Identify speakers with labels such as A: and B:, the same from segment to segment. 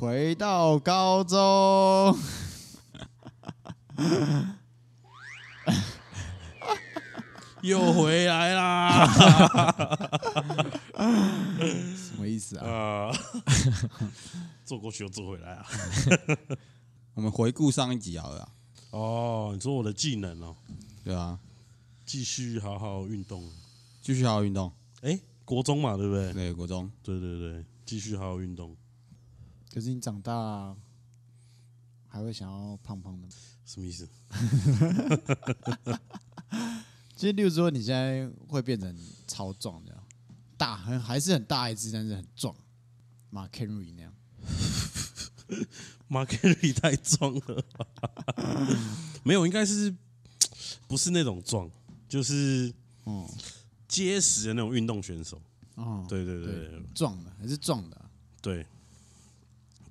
A: 回到高中，
B: 又回来啦！
A: 什么意思啊？
B: 啊，坐过去又坐回来啊！
C: 我们回顾上一集好了啊，
B: 哦，你说我的技能哦，
C: 对啊，
B: 继续好好运动。
C: 继续好好运动。
B: 哎，国中嘛，对不对？
C: 对，国中
B: 对对对，继续好好运动。
A: 可是你长大还会想要胖胖的吗？
B: 什么意思？
A: 其实，例如说你现在会变成超壮这样，大很还是很大一只，但是很壮，马 Henry 那样。
B: 马克里太壮了吧，没有，应该是不是那种壮，就是
A: 嗯
B: 结实的那种运动选手。
A: 哦，
B: 对对对
A: 对，壮的还是壮的啊、
B: 对，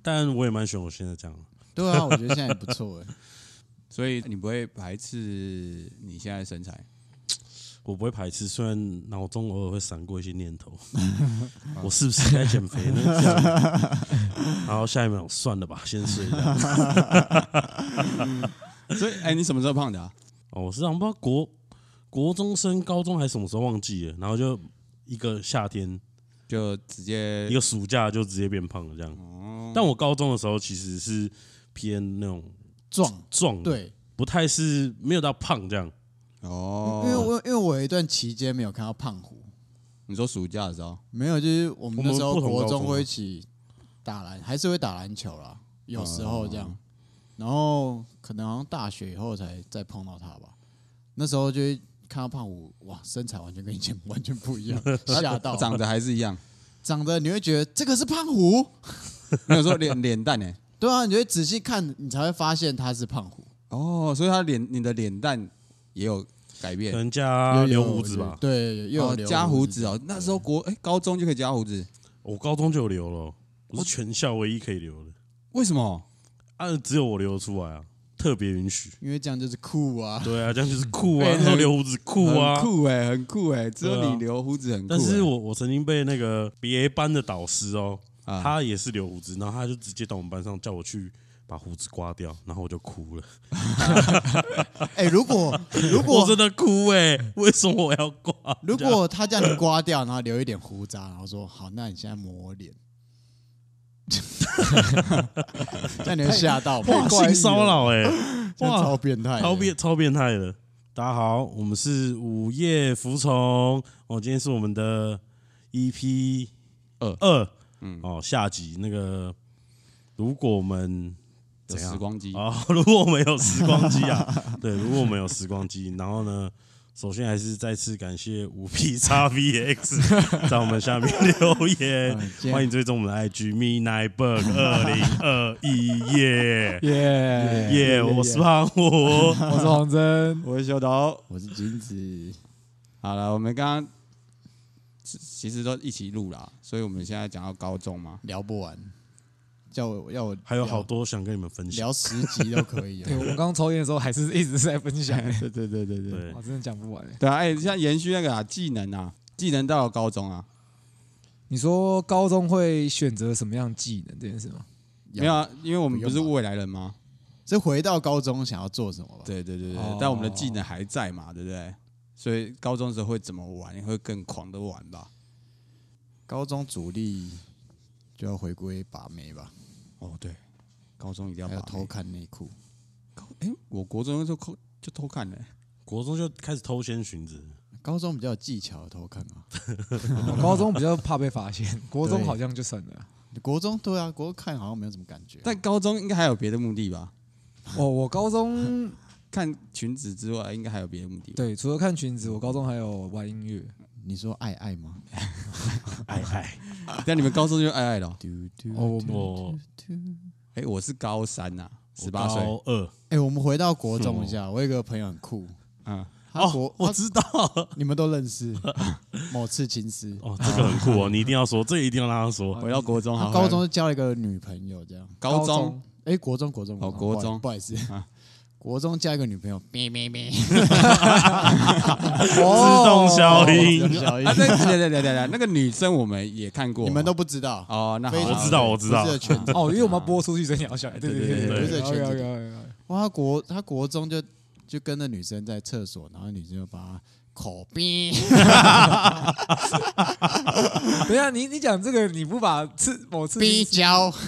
B: 但我也蛮喜欢我现在这样。
A: 对啊，我觉得现在也不错哎。
C: 所以你不会排斥你现在的身材？
B: 我不会排斥，虽然脑中偶尔会闪过一些念头，我是不是该减肥呢？然后下一秒算了吧，先睡一下。
C: 所以，哎，你什么时候胖的啊？
B: 哦，我是好像不知道国国中升高中还是什么时候忘记了，然后就一个夏天
C: 就直接
B: 一个暑假就直接变胖了这样。但我高中的时候其实是偏那种
A: 壮，
B: 壮，
A: 对，
B: 不太是没有到胖这样。
C: 哦，
A: 因为我因为我有一段期间没有看到胖虎，
C: 你说暑假的时候，
A: 没有，就是我们那时候国中
B: 高中啊
A: 会一起打篮，还是会打篮球啦，有时候这样。
C: 哦。
A: 然后可能好像大学以后才再碰到他吧，那时候就会看到胖虎，哇，身材完全跟以前 完全不一样，吓到，
C: 长得还是一样，
A: 长得你会觉得这个是胖虎，
C: 没有说脸脸蛋呢。
A: 对啊，你就会仔细看，你才会发现他是胖虎，
C: 哦，所以他脸你的脸蛋也有改变
B: 可
C: 变，
B: 能加留胡子吧。
A: 对，又有
C: 哦
A: 留
C: 加胡子
A: 子
C: 哦。那时候国哎高中就可以加胡子，
B: 我高中就有留了，我是全校唯一可以留的。
C: 为什么？
B: 啊，只有我留得出来啊，特别允许。
A: 因为这样就是酷啊。
B: 对啊，这样就是酷啊，留胡子酷啊。
C: 酷哎，很酷哎，只有你留胡子很酷欸。
B: 但是我我曾经被那个别班的导师哦，
C: 啊
B: 他也是留胡子，然后他就直接到我们班上叫我去把胡子刮掉，然后我就哭了，
A: 哎，如果如果
B: 我
A: 果
B: 真的哭哎、为什么我要刮？
A: 如果他叫你刮掉，然后留一点胡渣，然后说好，那你现在抹我脸，这样你会吓到吗？
B: 哇，性骚扰哎，
A: 哇超变态，
B: 超变超变态的。大家好，我们是午夜服从，哦，今天是我们的 EP
C: 二。
B: 二，
C: 嗯。
B: 哦，下集那个，如果我们
C: 有
B: 怎样？
C: 时光机，
B: 哦，如果我们有时光机啊，对，如果我们有时光机，然后呢，首先还是再次感谢五 P 叉 VX 在我们下面留言
A: 嗯，
B: 欢迎追踪我们的 IG Midnight Bug 二零二一耶。
D: 耶
B: 耶，我是胖虎，
D: 我是黄真，
C: 我是修斗。
A: 我是金子，
C: 好了，我们刚刚其其实都一起录啦，所以我们现在讲到高中嘛，
A: 聊不完，叫我要我
B: 还有好多想跟你们分享。
A: 聊十集都可以啊
D: 对。我们刚刚抽烟的时候还是一直在分享，
C: 对对对对对，
B: 对
D: 哇，，真的讲不完欸。
C: 对啊，哎，像延续那个啊技能啊，技能到了高中啊，
D: 你说高中会选择什么样技能这件事吗？
C: 没有啊，因为我们
A: 不
C: 是未来人吗？
A: 是回到高中想要做什么吧？
C: 对对对对
D: 哦，
C: 但我们的技能还在嘛，对不对？所以高中的时候会怎么玩，会更狂的玩吧？
A: 高中主力就要回归把妹吧，
C: 哦，对，高中一定要把
A: 还有偷看内裤。
C: 高哎，我国中的时候偷就偷看了，
B: 国中就开始偷掀裙子，
A: 高中比较有技巧的偷看啊，
D: 我 高中比较怕被发现，国中好像就算了。
A: 国中对啊，国中看好像没有什么感觉。
C: 但高中应该还有别的目的吧？
D: 哦，我高中
C: 看裙子之外，应该还有别的目的吧。
D: 对除了看裙子，我高中还有玩音乐。
A: 你说爱爱吗？
B: 爱爱，
C: 但你们高中就爱爱了 哦？
D: 我
B: 我
C: 哎，我是高三呐，十八岁。
B: 高二，
A: 哎、我们回到国中一下，我有一个朋友很酷，
C: 嗯，
A: 他国、
B: 哦，我知道，
A: 你们都认识，某次情思。
B: 哦，这个很酷哦，你一定要说，这个一定要让他说。
C: 回到国中好。
A: 他高中就交了一个女朋友，这样。
C: 高中
A: 哎、国中国中
C: 哦国中
A: 不好意思
C: 啊，
A: 国中交一个女朋友，咩咩咩，
B: 自动消音，
C: 啊，对对对对对，那个女生我们也看过，
A: 你们都不知道
C: 哦，那
B: 我知道我知道，
D: 哦，因为我们播出去真要小，对对对
A: 对对，哇，国他国中就就跟那女生在厕所，然后女生就把他口逼，
D: 等下你你讲这个你不把吃某次
A: 逼交。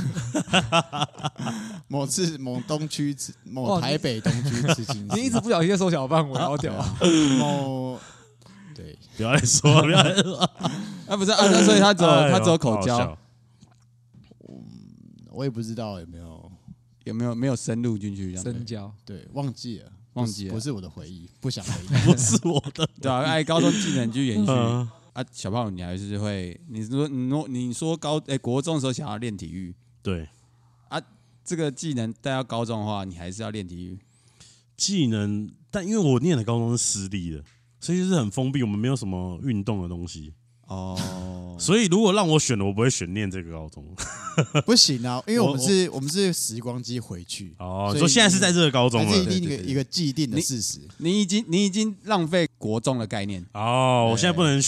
A: 某次某东区吃，某台北东区吃青
D: 你一直不小心在缩小范围，好屌啊！
A: 某对，
B: 不要再说了，不要再说了。
C: 啊，不是啊，那所以他只有
B: 哎呦
C: 他只有口交
B: 好笑，
A: 我也不知道有没有，
C: 有没有没有深入进去这样？
D: 深交，
A: 对，忘记了，
C: 忘记了
A: 不是我的回忆，不想回忆。
B: 不是我的。
C: 对啊，哎，高中技能就延续
B: 嗯，
C: 啊。小胖，你还是会，你说你说你说高哎国中的时候想要练体育，
B: 对，
C: 这个技能带到高中的话，你还是要练体育。
B: 技能，但因为我念的高中是私立的，所以就是很封闭，我们没有什么运动的东西。
C: 哦，
B: 所以如果让我选的，我不会选念这个高中。
A: 不行啊，因为
B: 我
A: 我们是我们是时光机回去，
B: 哦，
A: 所以
B: 说现在是在这个高中了。
A: 还是一定一个既定的事实。
C: 你已经你已经浪费国中的概念
B: 哦，我
C: 对
B: 现在不能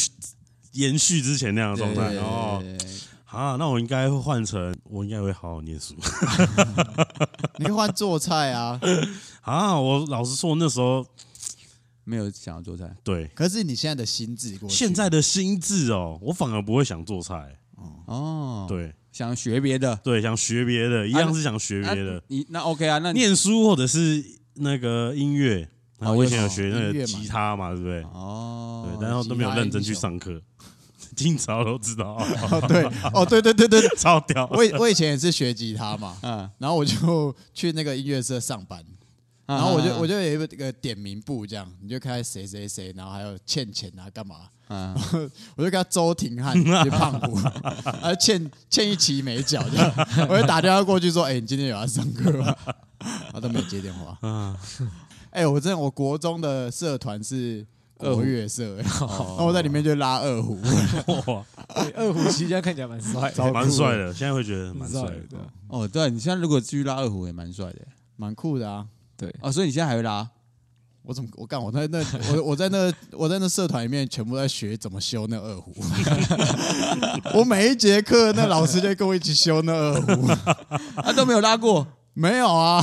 B: 延续之前那样的状态。
C: 对
B: 哦，啊，那我应该会换成，我应该会好好念书。
A: 你可以换做菜啊，
B: 啊，我老实说，那时候
C: 没有想要做菜。
B: 对
A: 可是你现在的心智过去，
B: 现在的心智哦，我反而不会想做菜。
C: 哦，，
B: 对
C: 想学别的，
B: 对，想学别的，一样是想学别的
C: 啊，你那 OK 啊？那你
B: 念书或者是那个音乐。我以前有
A: 哦
B: 学那个吉他嘛，对不对？
C: 哦，
B: 对，然后都没有认真去上课。经常都知道，
A: 哦对哦对对对对，
B: 超屌。
A: 我我以前也是学吉他嘛，
C: 嗯，
A: 然后我就去那个音乐社上班，
C: 然
A: 然后我就我就有一个点名簿，这样你就看谁谁谁，然后还有欠钱啊干嘛，
C: 嗯，
A: 我就跟他周廷汉，就胖虎，他欠欠一期没缴，这样。我就打电话过去说，哎，你今天有要上课吗？他都没有接电话。
B: 嗯，
A: 哎，我真的我国中的社团是国乐社，哎
C: 哦。
A: 然后我在里面就拉二胡，
B: 哇，
D: 二胡其实现在看起来蛮帅
B: 蛮帅的，现在会觉得蛮
D: 蛮
B: 帅的。
D: 的。
C: 哦，对，你现在如果继续拉二胡也蛮帅的
A: 蛮酷的啊。
D: 对，
C: 哦，所以你现在还会拉？
A: 我怎么我干我在那我我在那 我在那社团里面全部在学怎么修那二胡，我每一节课那老师就跟我一起修那二胡，
C: 他，都没有拉过。
A: 没有啊，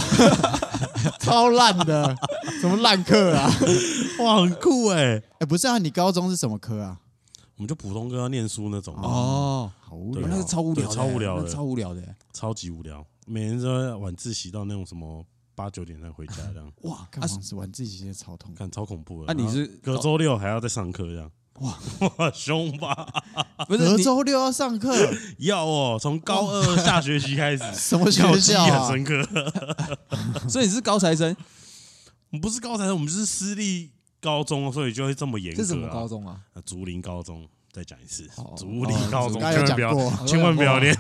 A: 超烂的，什么烂课啊？
B: 哇，很酷哎！
A: 哎，不是啊，你高中是什么科啊？
B: 我们就普通歌要念书那种，
C: 哦，
A: 好无聊
C: 那是超无聊
B: 超无聊的
C: 超无聊的。
B: 超级无聊，每天都在晚自习到那种什么八九点才回家这样，
A: 哇！干嘛是晚自习超痛，
B: 看超恐怖的。
C: 啊，你是
B: 隔周六还要再上课这样，哇 哇凶吧？
C: 不是
A: 隔周六要上课，
B: 要哦，从高二下学期开始，
A: 什么学校啊？
B: 很深刻。
C: 所以你是高材生？
B: 我们不是高材生，我们就是私立高中，所以就会这么严格、
D: 是什么高？中啊？
B: 呃竹林高中。再讲一次
D: 哦，
B: 竹林高中，千万不要，千万不要念。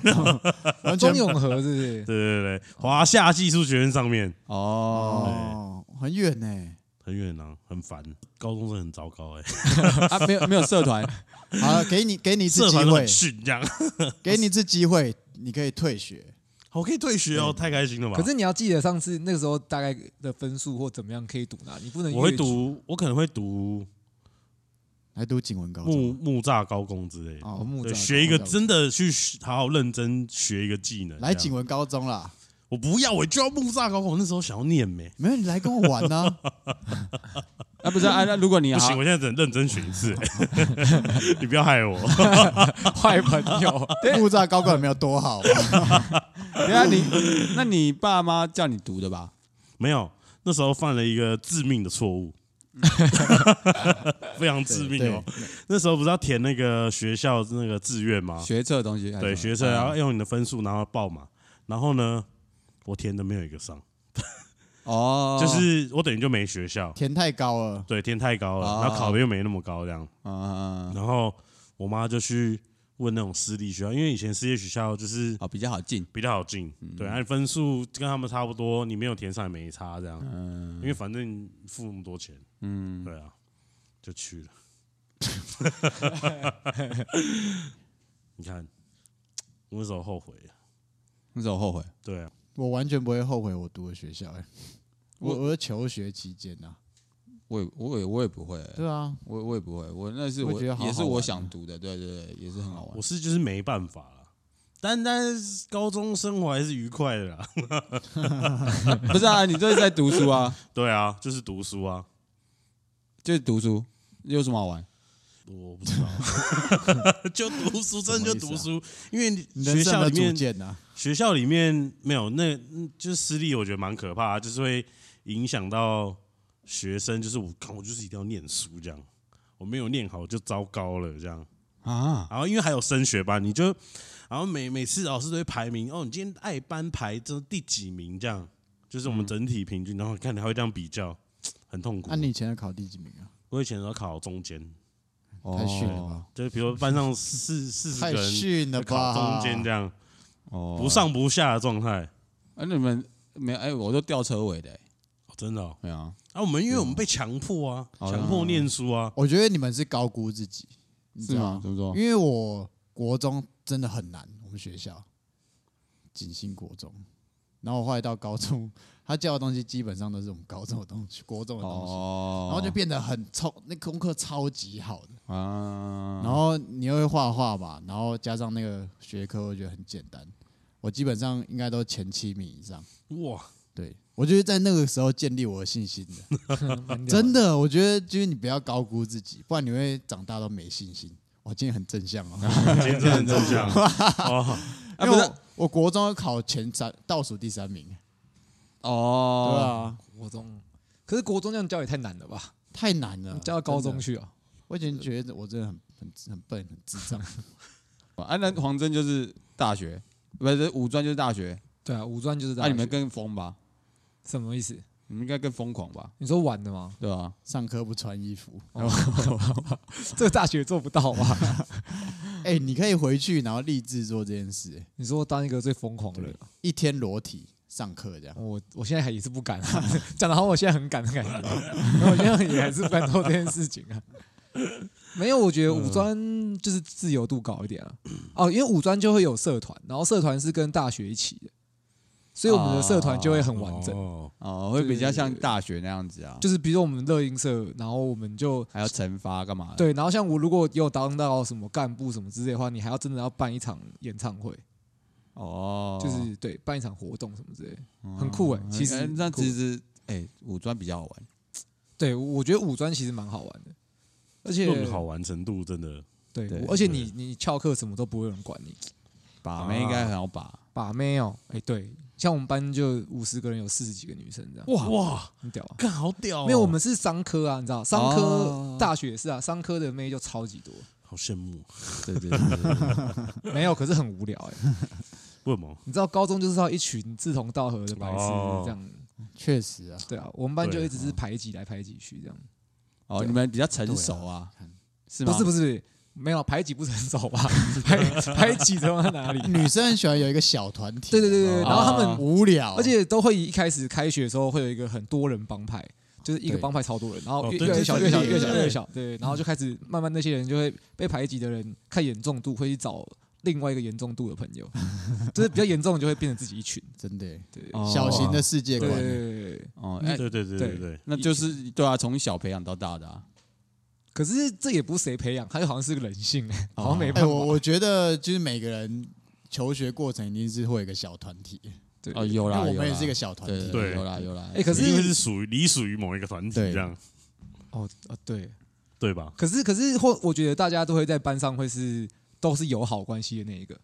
A: 完全
D: 中永和是不是？
B: 对对对，华夏技术学院上面
C: 哦，
A: 哦，很远呢。
B: 很远啊，很烦。高中生很糟糕哎、
C: 啊，没有没有社团，
A: 好了，给你给你一次机会
B: 社团都很，逊这样。
A: 给你一次机会，你可以退学。
B: 我可以退学哦，太开心了吧？
D: 可是你要记得上次那个时候大概的分数或怎么样可以读哪，你不能
B: 我会读，我可能会读
A: 来读景文高
B: 木
A: 中
B: 木栅高工之类的。
A: 哦
D: 哦，木
B: 对，
D: 栅
B: 学一个真的去好好认真学一个技能。这样
A: 来景文高中啦，
B: 我不要，我就要木栅高工。我那时候想要念没，
A: 没有你来跟我玩呢。
C: 啊，不是啊，那如果你好
B: 不行，我现在只能认真选一次。你不要害我。
D: 坏朋友，
A: 木栅高工有没有多好，
C: 等一下你，那你爸妈叫你读的吧？
B: 没有，那时候犯了一个致命的错误，非常致命哦。那时候不是要填那个学校那个志愿吗？
C: 学测的东西
B: 对，学测，然后用你的分数，然后报嘛。然后呢，我填的没有一个上，
C: 哦，
B: 就是我等于就没学校。
A: 填太高了。
B: 对，填太高了，
C: 哦
B: 然后考的又没那么高，这样。
C: 啊，
B: 然后我妈就去问那种私立学校，因为以前私立学校就是
C: 哦，比较好进，
B: 比较好进，对，按分数跟他们差不多，你没有填上也没差，这样。
C: 嗯
B: 因为反正付那么多钱，
C: 嗯，
B: 对啊，就去了。你看，我那时候后悔了，
C: 那时候后悔，
B: 对啊，
A: 我完全不会后悔我读的学校，哎，我我的求学期间呐，
C: 我也我也我也不会，
A: 对啊，
C: 我我也不会，我那是我
A: 我觉得好
C: 也是我想读的，对对对，也是很好玩
B: 我。是就是没办法了。但但是高中生活还是愉快的啦。
C: 不是啊，你这是在读书啊，
B: 对啊，就是读书啊。
C: 就是读书，有什么好玩？
B: 我不知道，就读书，真的就读书，因为学校里面
A: 见呐，
B: 学校里面没有那，嗯就是私立，我觉得蛮可怕，就是会影响到学生。就是我看我就是一定要念书这样，我没有念好就糟糕了这样。
C: 啊，
B: 然后因为还有升学班，你就然后每每次老师都会排名哦，你今天爱班排这第几名这样，就是我们整体平均，然后看你还会这样比较，很痛苦。
A: 那你以前要考第几名啊？
B: 我以前都考中间，
A: 太逊了
C: 哦
A: 吧，
B: 就是比如班上四四十
A: 太
B: 个人，
A: 逊了
B: 就考
A: 吧！
B: 中间这样，
C: 哦，
B: 不上不下的状态。
C: 啊，你们没哎，我都吊车尾的，欸。
B: 哦真的哦？
C: 对啊，
B: 啊，我们因为我们被强迫啊，
C: 哦
B: 强迫念书啊，
A: 我觉得你们是高估自己，你知
C: 是吗？
A: 道吗？
C: 怎么说？
A: 因为我国中真的很难，我们学校。景兴国中，然后我后来到高中，他教的东西基本上都是我们高中的东西，国中的东西，
C: 哦，
A: 然后就变得很超，那功课超级好的，
C: 啊，
A: 然后你又会画画吧，然后加上那个学科，我觉得很简单，我基本上应该都前七名以上。
B: 哇，
A: 对，我觉得在那个时候建立我的信心 的，真的，我觉得就是你不要高估自己，不然你会长大都没信心。我今天很正向哦，
B: 今天真的很正向 哦，
C: 啊不是
A: 因为我我国中考前三，倒数第三名，
C: 哦，
A: 对啊，
D: 国中，可是国中这样教也太难了吧？
A: 太难了，
D: 教到高中。去啊？
A: 我以前觉得我真的很很很笨，很智障。
C: 啊，那黄真就是大学，不是五专就是大学，
D: 对啊，五专就是大
C: 那、
D: 学。
C: 你们更疯吧？
D: 什么意思？
C: 你们应该更疯狂吧？
D: 你说玩的吗？
C: 对啊？
A: 上课不穿衣服，
D: 这个大学做不到吧？
A: 哎、你可以回去然后立志做这件事、哎
D: 你说当一个最疯狂的人，
A: 一天裸体上课这样。
D: 我我现在还也是不敢啊，讲的好像我现在很敢的感觉，然后我现在也还是不敢做这件事情啊。没有，我觉得五专就是自由度高一点啊。哦，因为五专就会有社团，然后社团是跟大学一起的，所以我们的社团就会很完整。
B: 哦
C: 哦，会比较像大学那样子啊，
D: 就是比如说我们乐音社，然后我们就
C: 还要惩罚干嘛的？
D: 对，然后像我如果有当到什么干部什么之类的话，你还要真的要办一场演唱会，
C: 哦，
D: 就是对办一场活动什么之类的，很酷哎、其实
C: 哎那其实哎，五专比较好玩，
D: 对，我觉得五专其实蛮好玩的，而且
B: 论好玩程度真的。
D: 对，
C: 对
D: 而且你你翘课什么都不会有人管你，
C: 把妹应该很好把。
D: 把妹哦，哎对，像我们班就五十个人有四十几个女生这样，
B: 哇。哇，
D: 很屌啊。
B: 干好屌哦，
D: 没有，我们是商科啊，你知道，商科
C: 哦。
D: 大学也是啊，商科的妹就超级多，
B: 好羡慕，
C: 对对对
D: 没有，可是很无聊哎、
B: 为什么？
D: 你知道高中就是要一群志同道合的白痴
B: 哦。
D: 这样，
A: 确实啊，
D: 对啊，我们班就一直是排挤来排挤去这样，
C: 哦，你们比较成熟啊，是吗？
D: 不是不是，没有排挤不成熟吧？排排挤成在哪里？
A: 女生很喜欢有一个小团体，
D: 对对对对，
C: 哦
D: 然后他们
C: 啊
A: 无聊，
D: 而且都会一开始开学的时候会有一个很多人帮派，就是一个帮派超多人，然后越越来越小越小越小越小，对，然后就开始慢慢那些人就会被排挤的人看严重度会去找另外一个严重度的朋友，就是比较严重的就会变成自己一群，
A: 真的。耶
D: 对。
C: 哦
A: 小型的世界
D: 对
A: 观，
D: 对。对对。
C: 哦，哎，
B: 对对对对对，
C: 那就是对啊，从小培养到大的啊。
D: 可是这也不是谁培养，他就好像是个人性，好像没
A: 哎、
D: 办法。
A: 我我觉得就是每个人求学过程一定是会有一个小团体，
D: 对。
C: 哦，有啦，
A: 我们也是一个小团体，
C: 对对，
B: 对。
C: 有啦有啦。
D: 哎可是
B: 因为是属于你属于某一个团体
A: 对。
B: 这样，
D: 哦啊对，
B: 对吧？
D: 可是可是或我觉得大家都会在班上会是都是友好关系的那一个，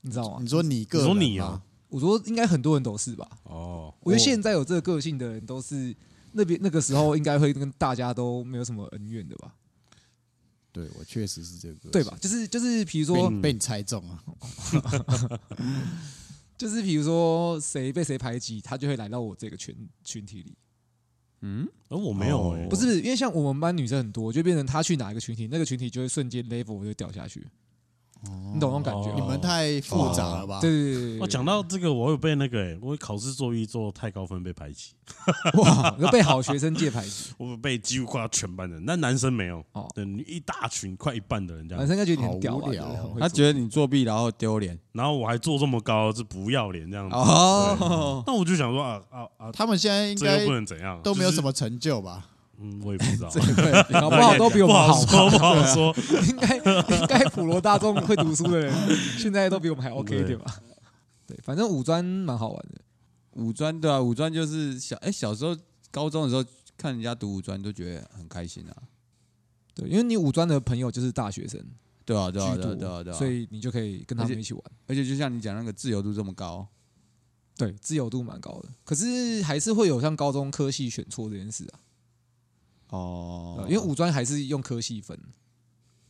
D: 你知道吗
A: 你？说你个
B: 你说你啊，
D: 我说应该很多人都是吧。
B: 哦，
D: 我觉得现在有这个个性的人，都是那边那个时候应该会跟大家都没有什么恩怨的吧？
A: 对我确实是这个，
D: 对吧？？就是就是，比如说
A: 被你被你猜中啊，
D: 就是比如说谁被谁排挤，他就会来到我这个群群体里。
C: 嗯，
B: 而我没有哎，
D: 不是因为像我们班女生很多，就变成她去哪一个群体，那个群体就会瞬间 level 就掉下去。你懂那种感觉
B: 哦？
A: 你们太复杂了吧？
D: 对对对对
B: 我讲到这个，我有被那个、欸，我考试作弊做太高分被排挤，
D: 哇，有被好学生界排挤，
B: 我被几乎快要全班人，那男生没有，
D: 哦
B: 对，一大群快一半的人这样，
D: 男生应该觉得你很屌吧？
A: 无聊
D: 对不对很
C: 他觉得你作弊然后丢脸
B: 然后我还做这么高，这不要脸这样子。
C: 哦，
B: 那我就想说啊啊啊，
A: 他们现在应
B: 这又
A: 该
B: 不能怎样，
A: 都没有什么成就吧？
B: 嗯，我也不知道，对
D: 搞不好都比我们好
B: 好说，不好
D: 吧？
B: 说。
D: 应该应该普罗大众会读书的人，现在都比我们还 OK 一点吧？对，反正五专蛮好玩的。
C: 五专对啊，五专就是小哎、小时候高中的时候看人家读五专都觉得很开心啊，
D: 对，因为你五专的朋友就是大学生
C: 对啊对啊，对啊对啊对啊，
D: 所以你就可以跟他们一起玩。
C: 而且就像你讲那个自由度这么高，
D: 对，自由度蛮高的，可是还是会有像高中科系选错这件事啊。
C: 哦，
D: 因为五专还是用科系分。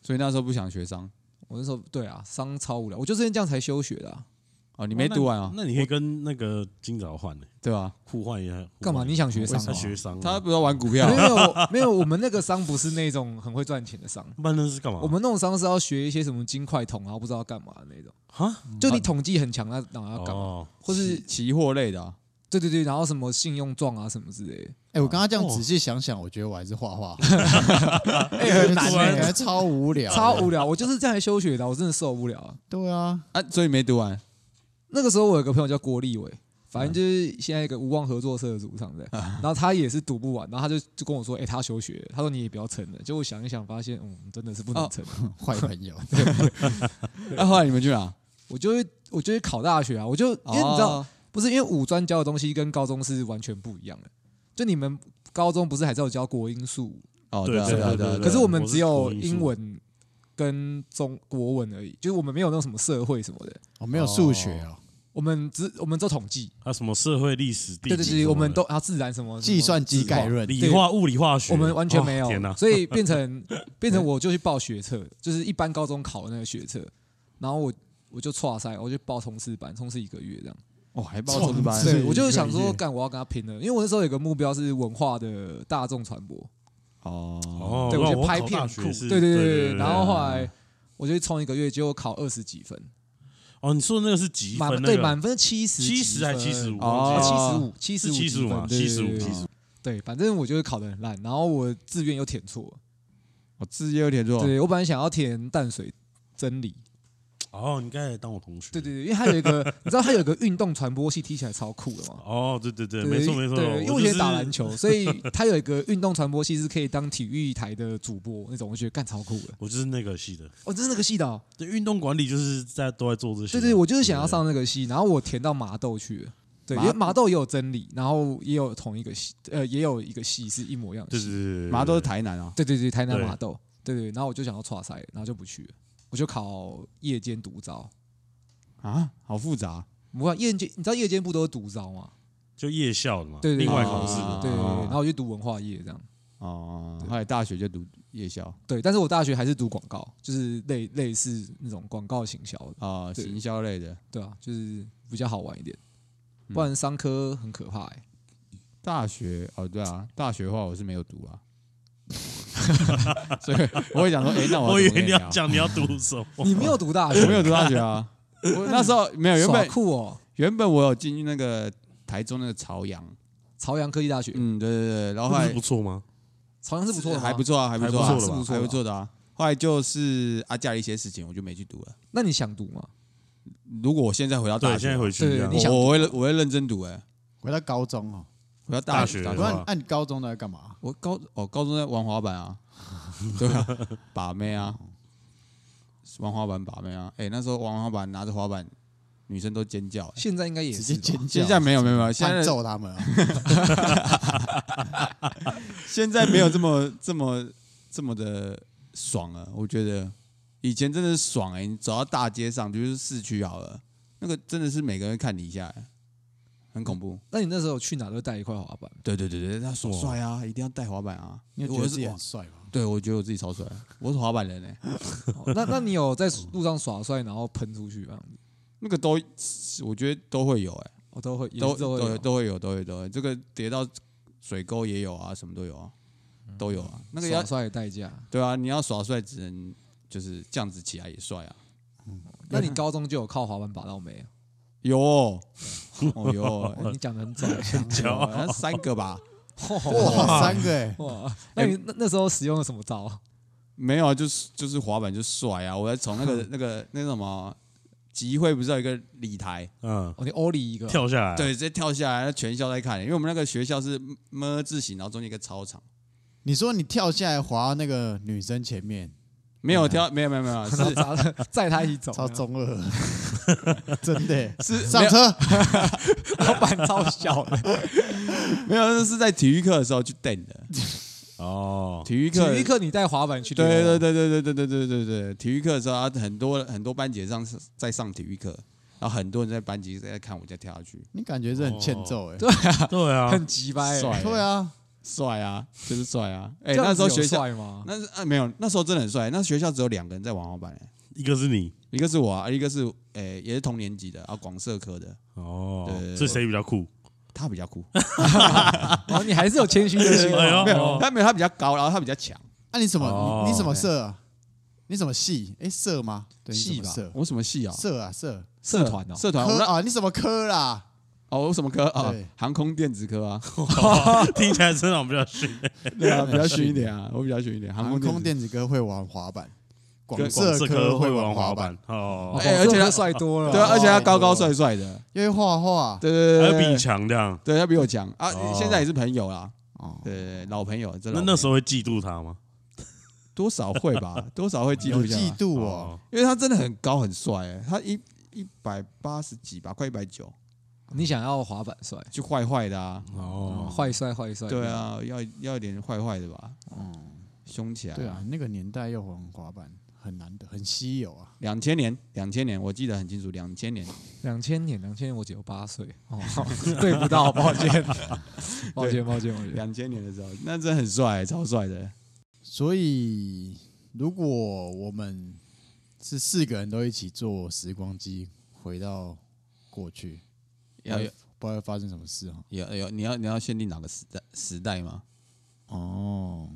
C: 所以那时候不想学商
D: 我那时候对啊，商超无聊，我就是因为这样才休学的、啊。
C: 哦，你没读完啊，
B: 那你可以跟那个金早换呢，
C: 对吧？
B: 互换一下。
D: 干嘛？你想学商
B: 他
D: 啊？
B: 学商啊，
C: 他不是要玩股票
D: 没有没有，我们那个商不是那种很会赚钱的商，
B: 不然那是干嘛？
D: 我们那种商是要学一些什么金块桶，然后不知道干嘛的那种。
B: 哈
D: 就你统计很强，那然要干嘛？
B: 哦，
D: 或是
C: 期期货类的啊，
D: 对对对，然后什么信用状啊什么之类的。
A: 哎，我刚刚这样
B: 哦
A: 仔细想想，我觉得我还是画画，
D: 哎、很难
A: 感
D: 欸
A: 觉超无聊，
D: 超无聊。我就是这样才休学的，我真的受不了啊。
A: 对啊，
C: 啊，所以没读完
D: 那个时候我有个朋友叫郭立伟，反正就是现在一个无望合作社的主唱在，然后他也是读不完，然后他就就跟我说，哎、他休学，他说你也不要撑了。结果想一想，发现嗯，真的是不能撑。
A: 坏朋友。
C: 啊，后来你们去哪？
D: 我就会我就会考大学啊，我就因为你知道，
C: 哦
D: 不是因为五专教的东西跟高中是完全不一样的。就你们高中不是还是有教国英数，
C: 哦，
B: 对
C: 对啊对啊
B: 对
C: 啊，
D: 可是我们只有
B: 英
D: 文跟中国文而已，就是我们没有那种什么社会什么的，
A: 哦没有数学哦，
D: 我们只我们做统计，
B: 啊什么社会历史、地
D: 对对对，
B: 理
D: 我们都啊自然什么
A: 计算机概，论，
B: 理化、物理、化学，
D: 我们完全没有，
B: 哦！
D: 所以变成 变成我就去报学测，就是一般高中考的那个学测，然后我我就错赛，我就报冲刺班，冲刺一个月这样。
C: 哦，还报冲刺班，
D: 对，
A: 是
D: 我就想说，干我要跟他拼了，因为我那时候有个目标是文化的大众传播，
C: 哦。
B: 哦，
D: 对我觉得
B: 那考
D: 拍片很酷，对对
B: 对
D: 对。然后后来我就去冲一个月，结果考二十几分，
B: 哦，你说的那个是几分？
D: 满对满分七十
B: 七十还七十五？
C: 哦
D: 七
B: 十五，七
D: 十五，七十五，
B: 是75嘛75
D: 对
B: 75
D: 对，反正我就是考的很烂，然后我志愿又填错了，
C: 我志愿又填错，
D: 对我本来想要填淡水真理，
B: 哦，你刚才当我同学。
D: 对对对，因为他有一个，你知道他有一个运动传播系，踢起来超酷的嘛。
B: 哦，对对对，没错没错。
D: 对，因为我以前打篮球，所以他有一个运动传播系是可以当体育台的主播那种，我觉得干超酷的。
B: 我就是那个系的，
D: 哦，这是那个系的、哦，
B: 对运动管理就是在都在做这些啊。
D: 对对，我就是想要上那个系，然后我填到麻豆去了。对，因
C: 麻
D: 为麻豆也有真理，然后也有同一个系，呃，也有一个系是一模一样的系。
B: 对对对对，
C: 麻豆是台南啊，
D: 对对对，台南
B: 对
D: 麻豆，对对，然后我就想要跨赛，然后就不去了，我就考夜间独招。
C: 啊，好复杂，
D: 不过夜间，你知道夜间部都是独招吗？
B: 就夜校的嘛，
D: 对对对
B: 另外考试
C: 啊
B: 的。
D: 对对对，
C: 哦
D: 然后我就读文化业这样。
C: 哦，后来大学就读夜校
D: 对，但是我大学还是读广告，就是类类似那种广告行销的，
C: 啊，
D: 对
C: 行销类的，
D: 对啊，就是比较好玩一点。
C: 嗯
D: 不然商科很可怕哎、
C: 大学哦，对啊，大学的话我是没有读啊，所以我会想说，哎，那我
B: 我以为你要讲你要读什么，
D: 你没有读大
C: 我
D: 学，
C: 没有读大学啊，我那时候没有，原
D: 耍
C: 本
D: 酷哦，
C: 原本我有进去那个台中那个朝阳，
D: 朝阳科技大学，
C: 嗯，对对对，然后后来
B: 那不错吗？
D: 朝阳是不错的，
C: 还不错啊，还不错啊，
B: 还不错的吧
C: 是不错，还不错的啊。后来就是啊，家里一些事情，我就没去读了。
D: 那你想读吗？
C: 如果我现在回到大
B: 对，
C: 学，
B: 现在回去
C: 我会我会认真读哎，
A: 回到高中哦，
C: 回到
B: 大学
C: 大
A: 不然按高中都在干嘛？
C: 我高哦高中在玩滑板啊，对啊，把妹啊，玩滑板把妹啊。哎，那时候玩滑板拿着滑板，女生都尖叫。哎
D: 现在应该也是
A: 尖叫，
C: 现在没有没有没有，现
A: 现在
C: 在
A: 揍他们啊！
C: 现在没有这么这么这么的爽了。我觉得以前真的是爽哎、你走到大街上，就是市区好了，那个真的是每个人看你一下、欸，很恐怖。
D: 那你那时候去哪都带一块滑板，
C: 对对对对，他耍帅啊，一定要带滑板啊。
A: 因为觉得自己
C: 我是
A: 很帅嘛？
C: 对我觉得我自己超帅，我是滑板人哎、
D: 哦 那那你有在路上耍帅然后喷出去这样子？
C: 那个都我觉得都会有哎、
D: 我都会，也
C: 都
D: 都会有
C: 都都会有都会都会，这个跌到水沟也有啊，什么都有啊，都有啊。那个要
D: 耍帅的代价。
C: 对啊，你要耍帅只能就是这样子起来也帅啊。
D: 那你高中就有靠滑板把到没？
C: 有哦，哦有哦，
D: 哎你讲的很早，
B: 骄傲
C: 有三个吧？
A: 哇，三个哎，
D: 哇！那你那那时候使用了什么招？
C: 没有啊，就是就是滑板就甩啊！我要从那个那个那个什么集会不是有一个礼台，
B: 嗯，
D: 哦，你欧里一个，
B: 跳下来，
C: 对，直接跳下来，那全校在看，因为我们那个学校是么字形，然后中间一个操场，
A: 你说你跳下来滑到那个女生前面，
C: 没有跳，没有没有没有，是
D: 载他一起走，
A: 超中二，真的。欸
C: 是
A: 上车，
D: 老板超小的。
C: 没有，那是在体育课的时候去蹬的。
B: 哦，
C: 体育课，
D: 体育课你带滑板去
C: 对对对？对对对对对对对，体育课的时候啊，很多很多班级上在上体育课，然后很多人在班级在看我在跳下去，
A: 你感觉是很欠揍哎，
D: 对啊，
B: 对啊，
D: 很急掰欸。
C: 帅。
A: 对啊，
C: 帅啊，就是帅啊！哎，那时候学校？那是啊没有，那时候真的很帅。那学校只有两个人在玩滑板、欸，
B: 一个是你，
C: 一个是我啊，一个是诶、也是同年级的啊，广社科的，
B: 哦
C: 对对，对
B: 所以谁比较酷？
C: 他比较酷，
D: 哦，你还是有谦虚的心
B: 哎呦
D: 啊。
C: 没有他没有他比较高，然后他比较强。
A: 那你什么
B: 哦
A: 你你什么社啊？你什么系？哎，社吗？
D: 系吧
C: 我什么系啊？
A: 社啊社
D: 社团哦，
C: 社团，
A: 啊，你什么科啦？
C: 哦，我什么科啊？航空电子科啊，
B: 听起来真的比较逊。
C: 对啊，比较逊一点啊，我比较逊一点。航
A: 航空
C: 空电子
A: 科会玩滑板，广
C: 跟
A: 社
B: 社
A: 科会
B: 玩
A: 玩滑
B: 板
A: 板，，
B: 哦
C: 而且他
D: 他帅多了。
C: 对啊，而且他
A: 哦
C: 高高帅帅的，
A: 因为画画。
C: 对对对，
B: 还有比你
C: 对，
B: 强这样。
C: 对他比我强。啊
B: 哦，
C: 现在也是朋友啦，
A: 哦，
C: 对对对，老朋友。这
B: 那
C: 老朋友。
B: 那时候会嫉妒他吗？
C: 多少会吧，多少会嫉
A: 有
C: 妒一下。吧，
A: 嫉妒哦，，
C: 因为他真的很高很帅，哎，他一一百八十几吧，快一百九，
D: 你想要滑板帅，
C: 就坏坏的啊，
B: 哦，
D: 坏帅坏帅。
C: 对，啊，要要一点坏坏的吧，
A: 嗯，
C: 凶起来。
A: 对啊，，那个年代要玩滑板很难得，很稀有啊。
C: 两千年，两千年，我记得很清楚，两千年，
D: 两千年，两千年我只有八岁，哦，对不到，抱歉，抱歉，抱歉，抱歉。
C: 两千年的时候，那真的很帅，超帅的。
A: 所以，如果我们是四个人都一起坐时光机回到过去，
C: 要有
A: 不知道会发生什么事哈。
C: 有有，你要你要限定哪个时代时代吗？
A: 哦，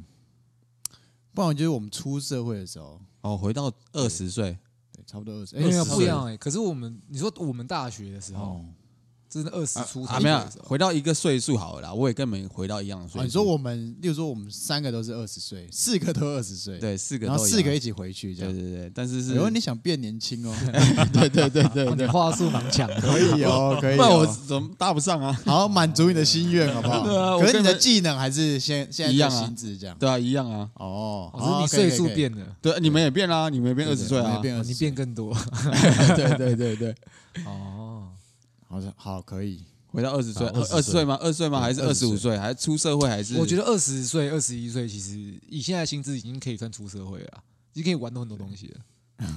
A: 不然我觉得我们出社会的时候，
C: 哦，回到二十岁，
A: 对，差不多二十，
D: 没有
A: 20
D: 不一样哎。可是我们，你说我们大学的时候，
A: 哦。
D: 真的二十出头
C: 啊，没有回到一个岁数好了啦，我也跟你们回到一样的岁
A: 哦，
C: 数。
A: 你说我们，例如说我们三个都是二十岁，四个都二十岁，，
C: 对四个
A: 然后四个一起回去这样。
C: 对对对，但是是
A: 如果你想变年轻哦，对对对对对，
D: 话术蛮强的。
A: 可以哦，可 以
C: 不然我
A: 哦。
C: 怎么搭不上啊？
A: 好，满足你的心愿好不好？
C: 对啊
A: 可是你的技能还是现现在
C: 一样啊
A: 的薪资这样。
C: 对啊，一样啊。
A: 哦，
D: 哦，只是你岁数变了，
C: 对，你们也变啦，你们也变二十岁啊
A: 我们也。变
D: 哦
A: 20
D: 你变更多。
C: 对对对对，
D: 哦，
A: 好像好可以。
C: 回到二十岁，
B: 啊20
C: 二十岁吗？二十岁吗？还是二十五岁？还是出社会？还是
D: 我觉得二十岁、二十一岁，其实以现在薪资已经可以算出社会了啊，已经可以玩到很多东西了。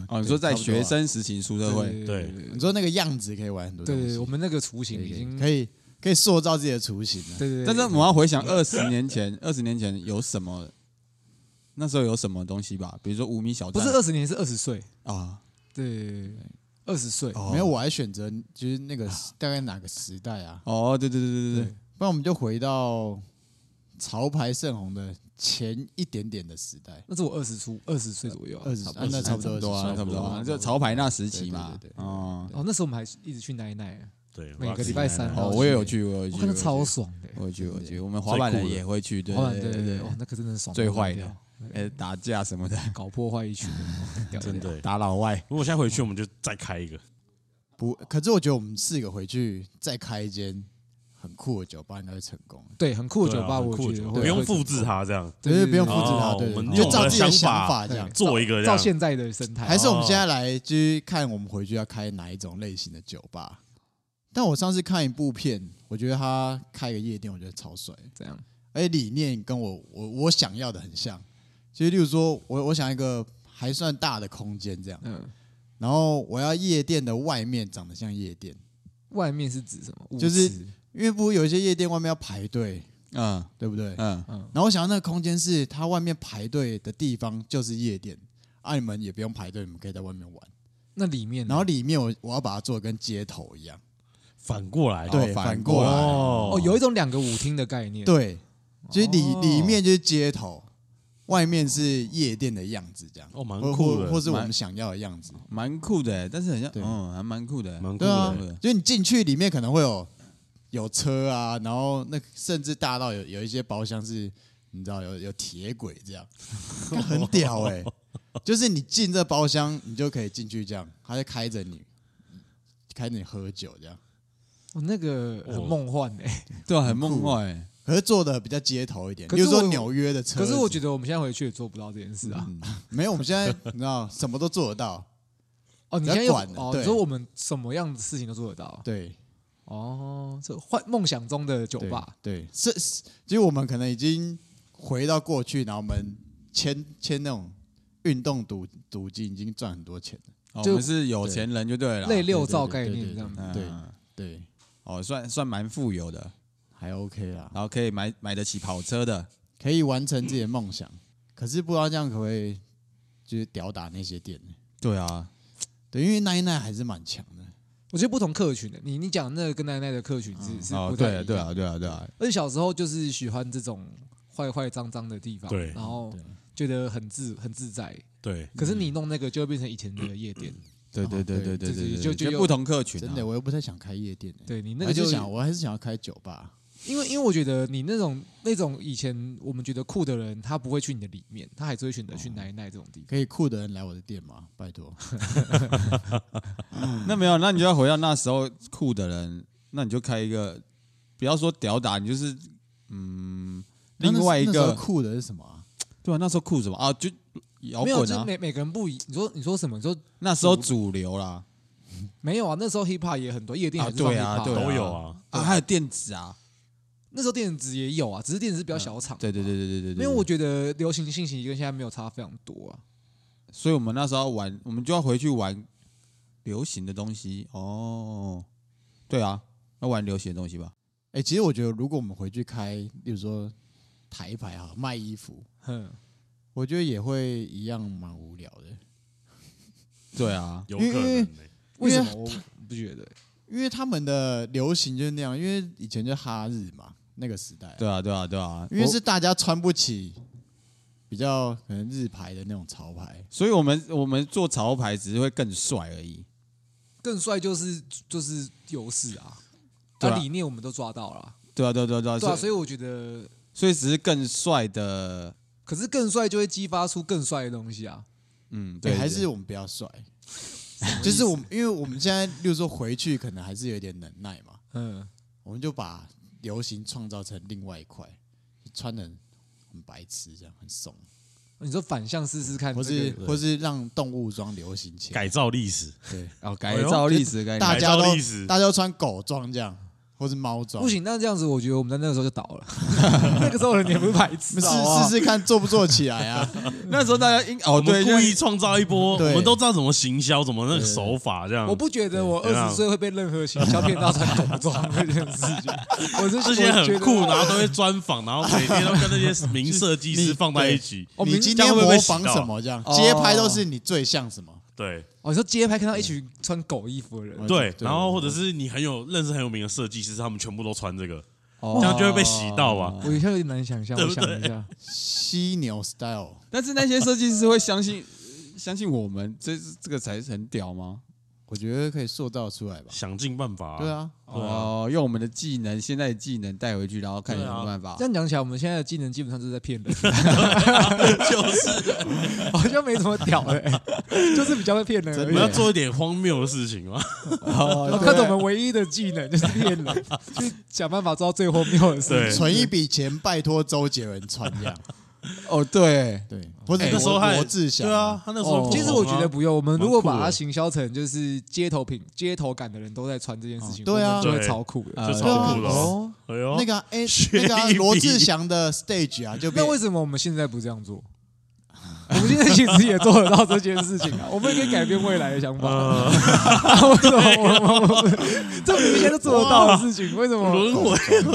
C: 哦，你说在学生时期出社会，
B: 对
D: 对
A: 你说那个样子可以玩很多东西，
D: 对对，我们那个雏形已经
A: 可以可以塑造自己的雏形了。
D: 对对，
C: 但是我们要回想二十年前，二十年前有什么？那时候有什么东西吧？比如说五米小
D: 不，是二十年，是二十岁。
C: 啊，
D: 对，二十岁。
C: 哦。
A: 没有，我还选择就是那个大概哪个时代啊？
C: 哦，对对对对对对，
A: 不然我们就回到潮牌盛红的前一点点的时代，
D: 那是我二十出二十岁左右啊，
A: 二十那差不多
C: 差不多啊，差不多啊，就潮牌那时期嘛。
A: 对对对，
C: 哦，
D: 哦，那时候我们还一直去奶奶，
B: 对，
D: 每个礼拜三
C: 哦，我也有去，我有去，
D: 我看到超爽的。
C: 我有去，我有去，我们滑板的也会去，对
D: 滑板
C: 对对对
D: 对对对，哦，那可真的是爽，
C: 最坏的
D: 掉，
C: 呃，打架什么的，
D: 搞破坏一群，屌
B: 真。的。
C: 打老外，
B: 如果现在回去，我们就再开一个。
A: 不，可是我觉得我们四个回去再开一间很酷的酒吧，应该会成功。
D: 对，很酷的酒吧，我
B: 酷的酒吧
D: 觉得会
B: 不用复制，它这样
A: 对对，不用复制
B: 哦
A: 它，对，
B: 我们
A: 就照自己的
B: 想法
A: 这样。
B: 做一个。
D: 照现在的生态，
A: 还是我们现在来就是看我们回去要开哪一种类型的酒吧。但我上次看一部片，我觉得他开个夜店，我觉得超帅，
D: 这样，
A: 而且理念跟我我我想要的很像。就是例如说，我我想一个还算大的空间这样，
D: 嗯，
A: 然后我要夜店的外面长得像夜店，
D: 外面是指什么？
A: 就是因为不是有一些夜店外面要排队，
C: 嗯。
A: 对不对？
C: 嗯，
D: 嗯，
A: 然后我想要那个空间是它外面排队的地方就是夜店，啊，你们也不用排队，你们可以在外面玩。
D: 那里面，
A: 然后里面我我要把它做的跟街头一样，
B: 反过来，
A: 对，
C: 反
A: 反过来，
B: 哦。
D: 哦，有一种两个舞厅的概念，
A: 对，就是里
D: 哦。
A: 里面就是街头，外面是夜店的样子，这样
B: 哦，蛮
A: 或
B: 酷的，
A: 或或是我
C: 蛮
A: 们想要的样子。
C: 蛮酷的，但是很像，
A: 对
C: 嗯，还蛮酷的。
B: 蛮酷的。，
A: 就是你进去里面可能会有有车啊，然后那甚至大到有有一些包厢是，你知道有有铁轨这样，很屌哎、就是你进这包厢，你就可以进去这样，他就开着你，开着你喝酒这样。
D: 哦，那个很梦幻哎。
C: 对啊，很梦幻欸。
A: 可是做的比较街头一点，
D: 可是我
A: 比如说纽约的车。
D: 可是我觉得我们现在回去也做不到这件事啊。
A: 嗯，没有，我们现在你知道什么都做得到。
D: 哦，你
A: 要
D: 现在
A: 管
D: 哦，
A: 对
D: 你说我们什么样的事情都做得到。
A: 对，
D: 哦，这幻梦想中的酒吧。
A: 对，是，是其实我们可能已经回到过去，然后我们签签那种运动赌赌金，已经赚很多钱了。
D: 就
C: 哦我们是有钱人就对了。
D: 类六
A: 对
D: 兆概
A: 对对对
D: 念这样子。
C: 嗯
A: 对对，
C: 哦，算算蛮富有的，
A: 还 OK 啦，
C: 然后可以买买得起跑车的，
A: 可以完成自己的梦想。可是不知道这样可不可以，就是屌打那些店。
C: 对啊，
A: 对，因为奈奈还是蛮强的。
D: 我觉得不同客群的，你你讲那个跟奈奈的客群是是啊，
C: 对对啊对啊对啊。
D: 而且小时候就是喜欢这种坏坏脏脏的地方，
B: 对，
D: 然后觉得很自很自在，
B: 对。
D: 可是你弄那个就变成以前的夜店，
C: 对对对对对
D: 对，就觉
C: 得不同客群。
A: 真的，我又不太想开夜店的。
D: 对你那就
A: 想，我还是想要开酒吧。
D: 因为因为我觉得你那种那种以前我们觉得酷的人，他不会去你的里面，他还是会选择去奶奶这种地方。
A: 可以酷的人来我的店吗？拜托。
C: 那 没有，那你就要回到那时候酷的人，那你就开一个，不要说屌打，你就是嗯，另外一个，
A: 酷的是什么啊？
C: 对啊，那时候酷什么啊？就摇
D: 没有，
C: 滚啊，
D: 就是每每个人不一。你说你说什么？你说
C: 那时候主流啦，
D: 没有啊？那时候 hip hop 也很多，夜店
C: 啊
D: 还是 hip
C: 啊
D: hop
C: 对啊
B: 都有啊。
C: 啊，还有电子啊，
D: 那时候电子也有啊，只是电子是比较小厂。
C: 对对对对对对对，
D: 因为我觉得流行性息跟现在没有差非常多啊。
C: 所以我们那时候玩，我们就要回去玩流行的东西哦。对啊，要玩流行的东西吧？
A: 哎、其实我觉得，如果我们回去开，比如说台牌哈卖衣服，
D: 哼，
A: 我觉得也会一样蛮无聊的，
C: 对啊，
B: 有可能
A: 因为
B: 欸
D: 为什么我不觉得？
A: 因为他们的流行就是那样，因为以前就哈日嘛，那个时代，
C: 对啊，对啊，对啊，
A: 因为是大家穿不起比较可能日牌的那种潮牌，
C: 所以我们我们做潮牌只是会更帅而已。
D: 更帅就是就是优势啊，
C: 对啊。
D: 啊理念我们都抓到了啊，
C: 对啊，对啊对啊对啊，
D: 对啊，
C: 所以
D: 我觉得，
C: 所以只是更帅的，
D: 可是更帅就会激发出更帅的东西啊。
C: 嗯，
A: 对，
C: 对，
A: 还是我们比较帅，就是我们因为我们现在，例如说回去可能还是有点能耐嘛，
D: 嗯，
A: 我们就把流行创造成另外一块，穿的很白痴，这样很怂，
D: 你说反向试试看
A: 或，是或是让动物装流行起来，
B: 改造历史，
A: 对，
C: 然后改造历史。
A: 大家都
B: 改造历史。
A: 大家都穿狗装这样，或是猫爪，
D: 不行，那这样子我觉得我们在那个时候就倒了。那个时候人也不是白痴
A: 试
D: 啊，
A: 试试看做不做起来啊？
C: 那时候大家应哦对，
B: 故意创造一波，我
A: 对
B: 们都知道怎么行销，怎么那个手法这样。
D: 我不觉得我
B: 对
D: 二十岁会被任何行销骗到穿童装这件事情。我是
B: 这些很酷，然后都会专访，然后每天都跟那些名设计师放在一起。
D: 哦明
A: 你今
B: 天会不会
A: 仿什么？这样
C: 哦
A: 街拍都是你最像什么？
B: 对
D: 哦，你说街拍看到一群穿狗衣服的人，
B: 对，然后或者是你很有认识很有名的设计师，他们全部都穿这个，
C: 哦
B: 这样就会被洗到啊。
D: 我一下有点难想象。我
B: 对不对
D: 想一下，
A: 犀牛 style，
C: 但是那些设计师会相信相信我们，这这个才是很屌吗？
A: 我觉得可以塑造出来吧？
B: 想尽办法。
A: 对，啊，
B: 对啊
C: 哦，用我们的技能，现在的技能带回去，然后看有什么办法
D: 这。样讲起来，我们现在的技能基本上就是在骗人，
B: 就是
D: 好像没什么屌的、欸，就是比较会骗人而已
B: 我们。要做一点荒谬的事情嘛。
D: 哦看着我们唯一的技能就是骗人，去想办法做到最荒谬的事
B: 对
D: 情。
A: 存一笔钱拜托周杰伦穿这样，
C: 哦，对，
A: 对，或者
B: 哎那时候还
A: 罗志祥，
B: 对啊，，他那时候
C: 哦
D: 其实我觉得不用，我们如果把它行销成就是街头品、街头感的人都在穿这件事情，
A: 哦对啊
D: 就会超酷的。
C: 呃
B: 就超酷了哦。
D: 哦，
B: 哎呦，
A: 那个啊哎，
B: 学
A: 那个罗志祥的 stage 啊，就
D: 那为什么我们现在不这样做？我们现在其实也做得到这件事情啊，我们也可以改变未来的想法。
B: 呃，
D: 为什么我们我们这明明都做得到的事情，为什么？
B: 轮回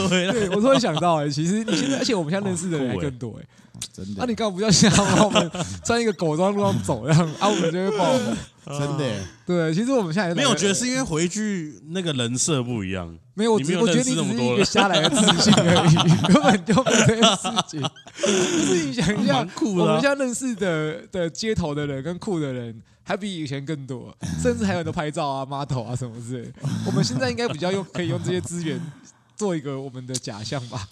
B: 回来，
D: 对我突然想到，哎，其实你现在，而且我们现在认识的人还更多，哎，
A: 真的，
D: 啊，你干嘛不叫想把我们穿一个狗装路上走，这样啊，我们就会爆红。
A: 真的，
D: 对，其实我们现在
B: 没有，我觉得是因为回去那个人设不一样。
D: 没有，我
B: 你没有
D: 我觉得你只是一个瞎来的自信而已，根本就没有这件事情。就是你想一下，我们现在认识的的街头的人跟酷的人，还比以前更多，甚至还有人都拍照啊、model 啊什么之类的。我们现在应该比较用可以用这些资源做一个我们的假象吧？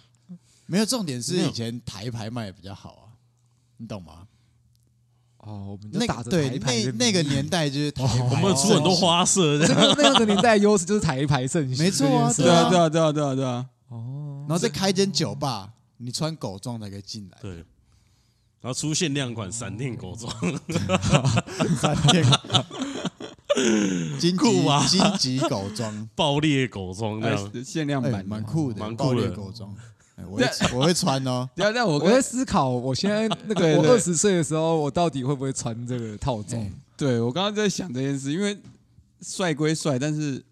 A: 没有重点是以前台牌卖的比较好啊，你懂吗？
D: 哦，我们
A: 那
D: 打着
A: 个对
D: 台牌的
A: 那那个年代就是台牌
B: 我们出很多花色这，
D: 个那个年代的优势就是台牌盛行，
A: 没错啊
C: 对啊，对啊，对啊，对啊，对啊。
D: 哦，
A: 然后再开间酒吧，你穿狗装才可以进来，
B: 对。然后出限量款闪电狗装，
A: 三天，荆棘
B: 酷啊
A: 荆棘狗装，
B: 爆裂狗装这样。
C: 限量，版
A: 蛮酷的，
B: 蛮酷
A: 爆裂
B: 的
A: 狗装，哎我会 我会穿哦，
C: 对啊，那我
D: 我在思考，我现在那个 我二十岁的时候，我到底会不会穿这个套装？
A: 哎
C: 对我刚刚在想这件事，因为帅归帅，但是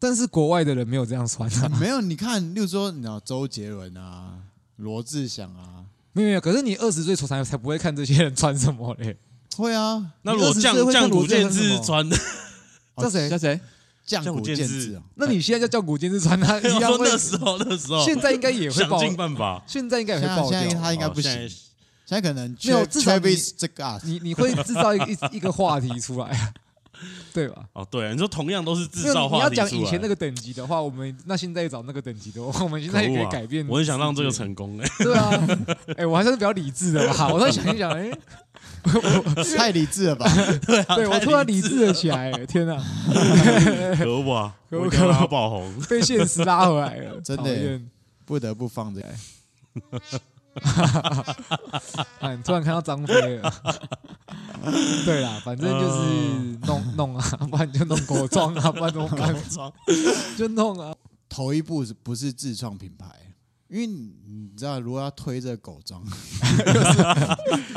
D: 但是国外的人没有这样穿啊，
A: 没有，你看，例如说，你知道周杰伦啊，罗志祥啊，
D: 没有没有。可是你二十岁才才不会看这些人穿什么嘞？
A: 会啊，
B: 那如果
D: 你20岁
B: 降
D: 会看罗
B: 降古剑
D: 志
B: 穿的，
A: 哦
D: 叫谁
C: 叫？谁？
A: 降古
B: 降古剑志
A: 剑志啊，
D: 那你现在叫叫古剑志穿，他 一
B: 我
D: 样会
B: 那时候那时候
D: 现在应该也会爆，
B: 想尽办法，
D: 现在应该也会爆掉。
A: 现在他应该
B: 哦
A: 不行，
B: 现
A: 现
B: 在
A: 在可能
D: 没有至少你
A: 这个啊，
D: 你你会制造一个一一个话题出来啊，对吧？
B: 哦，对，你说同样都是制造
D: 你要讲
B: 话题出来
D: 以前那个等级的话，我们那现在找那个等级的，我们现在也可以改变。
B: 我很想让这个，成功哎，
D: 对啊，哎，我还是比较理智的吧。我在想一想，哎，
A: 太理智了吧？
D: 对我突然理智了起来，哎天哪，
B: 可恶啊！
D: 可恶
B: 我一定要让他爆红，
D: 被现实拉回来了，
A: 真的不得不放这个。
D: 啊！你突然看到张飞了，对啦，反正就是
B: 嗯
D: 弄弄啊，不然就弄国装啊，不然怎么办？就弄啊。
A: 头一步是不是自创品牌？因为你你知道，如果要推这个狗装，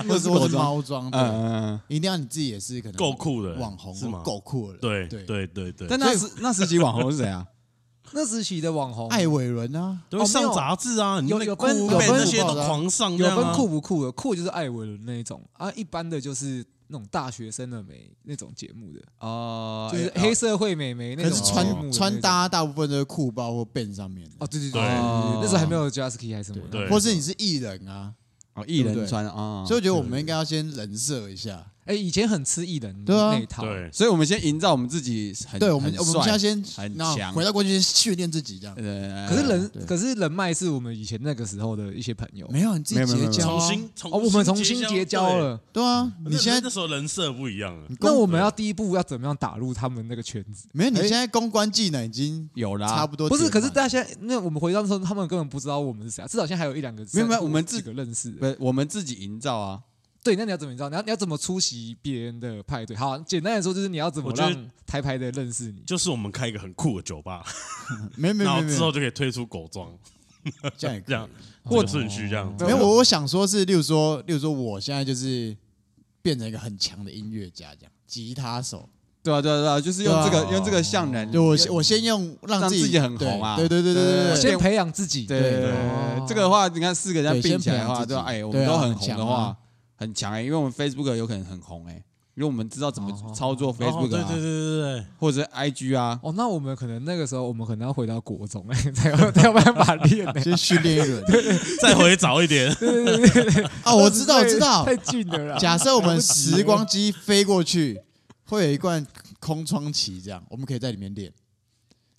A: 或者或是猫装，对，
C: 嗯。
A: 一定要你自己也是可能
B: 够酷的
A: 网红
B: 是吗？
A: 够酷的，
B: 对
A: 对。
B: 对对对，
C: 但那时那时期网红是谁啊？
D: 那时期的网红。
A: 艾伟伦啊，
B: 都会上杂志啊，你
D: 有
B: 那个
D: 有分有
B: 酷被
A: 分
B: 那些都狂上这
D: 有分酷不酷的，酷就是艾维伦那一种。啊，一般的就是那种大学生的美那种节目的，
C: 哦
D: 就是黑社会美眉那种
A: 可是
D: 节目的那种。
A: 穿穿搭大部分都是酷包或 Ben 上面的，
D: 哦，对对对，那时候还没有 Jasky 还是什么的，
B: 对
A: 或是你是艺人啊，
C: 哦，艺人穿啊，
A: 所以我觉得我们应该要先人设一下。
D: 哎，以前很吃艺人
A: 对啊。
D: 那一套，
B: 对，
C: 所以我们先营造我们自己很
A: 对，我们
C: 很
A: 我们现在
C: 帅
A: 先
C: 很
A: 那
C: 强。
A: 回到过去先训练自己这样。
C: 呃
D: 可是人可是人脉是我们以前那个时候的一些朋友，
A: 没有，你自己
C: 没有没有
A: 结交啊。
B: 重新重
D: 哦，我们重新结交，了，
A: 对。啊，
B: 对
A: 你现在
B: 那时候人设不一样了，
D: 那我们要第一步要怎么样打入他们那个圈子？
A: 没有，你
C: 哎。
A: 现在公关技能已经
C: 有啦，
A: 差不多
D: 不是，可是大家现在那我们回到的时候，他们根本不知道我们是谁啊，至少现在还有一两个
C: 没有没有我们自
D: 几个认识的。
C: 不，我们自己营造啊，
D: 对，那你要怎么知道？你要你要怎么出席别人的派对？好，简单来说就是你要怎么让台牌的认识你。
B: 就是我们开一个很酷的酒吧，
A: 没有没
B: 然后
A: 没有，
B: 之后就可以推出狗装，
A: 这样
B: 这样
C: 或
B: 这个顺序这样。
A: 没有，我我想说是，例如说，例如说，我现在就是变成一个很强的音乐家，这样吉他手。
C: 对啊对啊对啊，就是用这个用这个向人，
A: 对我我先用让自己
C: 自己很红啊。
A: 对对对对对对
C: 对
D: 先培养自己，
C: 对对对
D: 哦
C: 对，这个的话，你看四个人
A: 对
C: 并起来的话，对吧？哎，我们都很红的话，很强哎，因为我们 Facebook 有可能很红哎，因为我们知道怎么
D: 哦
C: 操作
B: 哦对
C: Facebook 啊，
B: 对对对对，
C: 或者是 IG 啊，
D: 哦，那我们可能那个时候，我们可能要回到国中哎，才有才有办法练呢。
A: 先训练一轮。
B: 再回早一点，
A: 啊，我知道，我知道
D: 太。近了啦。
A: 假设我们时光机飞过去，会有一罐空窗期，这样我们可以在里面练。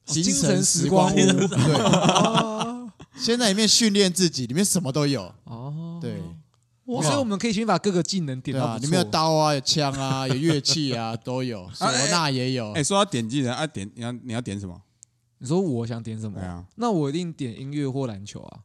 A: 精
D: 精神时
A: 时
D: 光
A: 光屋，
D: 屋
A: 对，
D: 哦
A: 先在里面训练自己，里面什么都有。
D: 哦，
A: 对，
D: 哇，所以我们可以先把各个技能点
A: 对啊，里面有刀啊，有枪啊，有乐器啊，都有，唢呐也有。
C: 哎，说到点技能啊，点你要你要点什么？
D: 你说我想点什么？那我一定点音乐或篮球啊，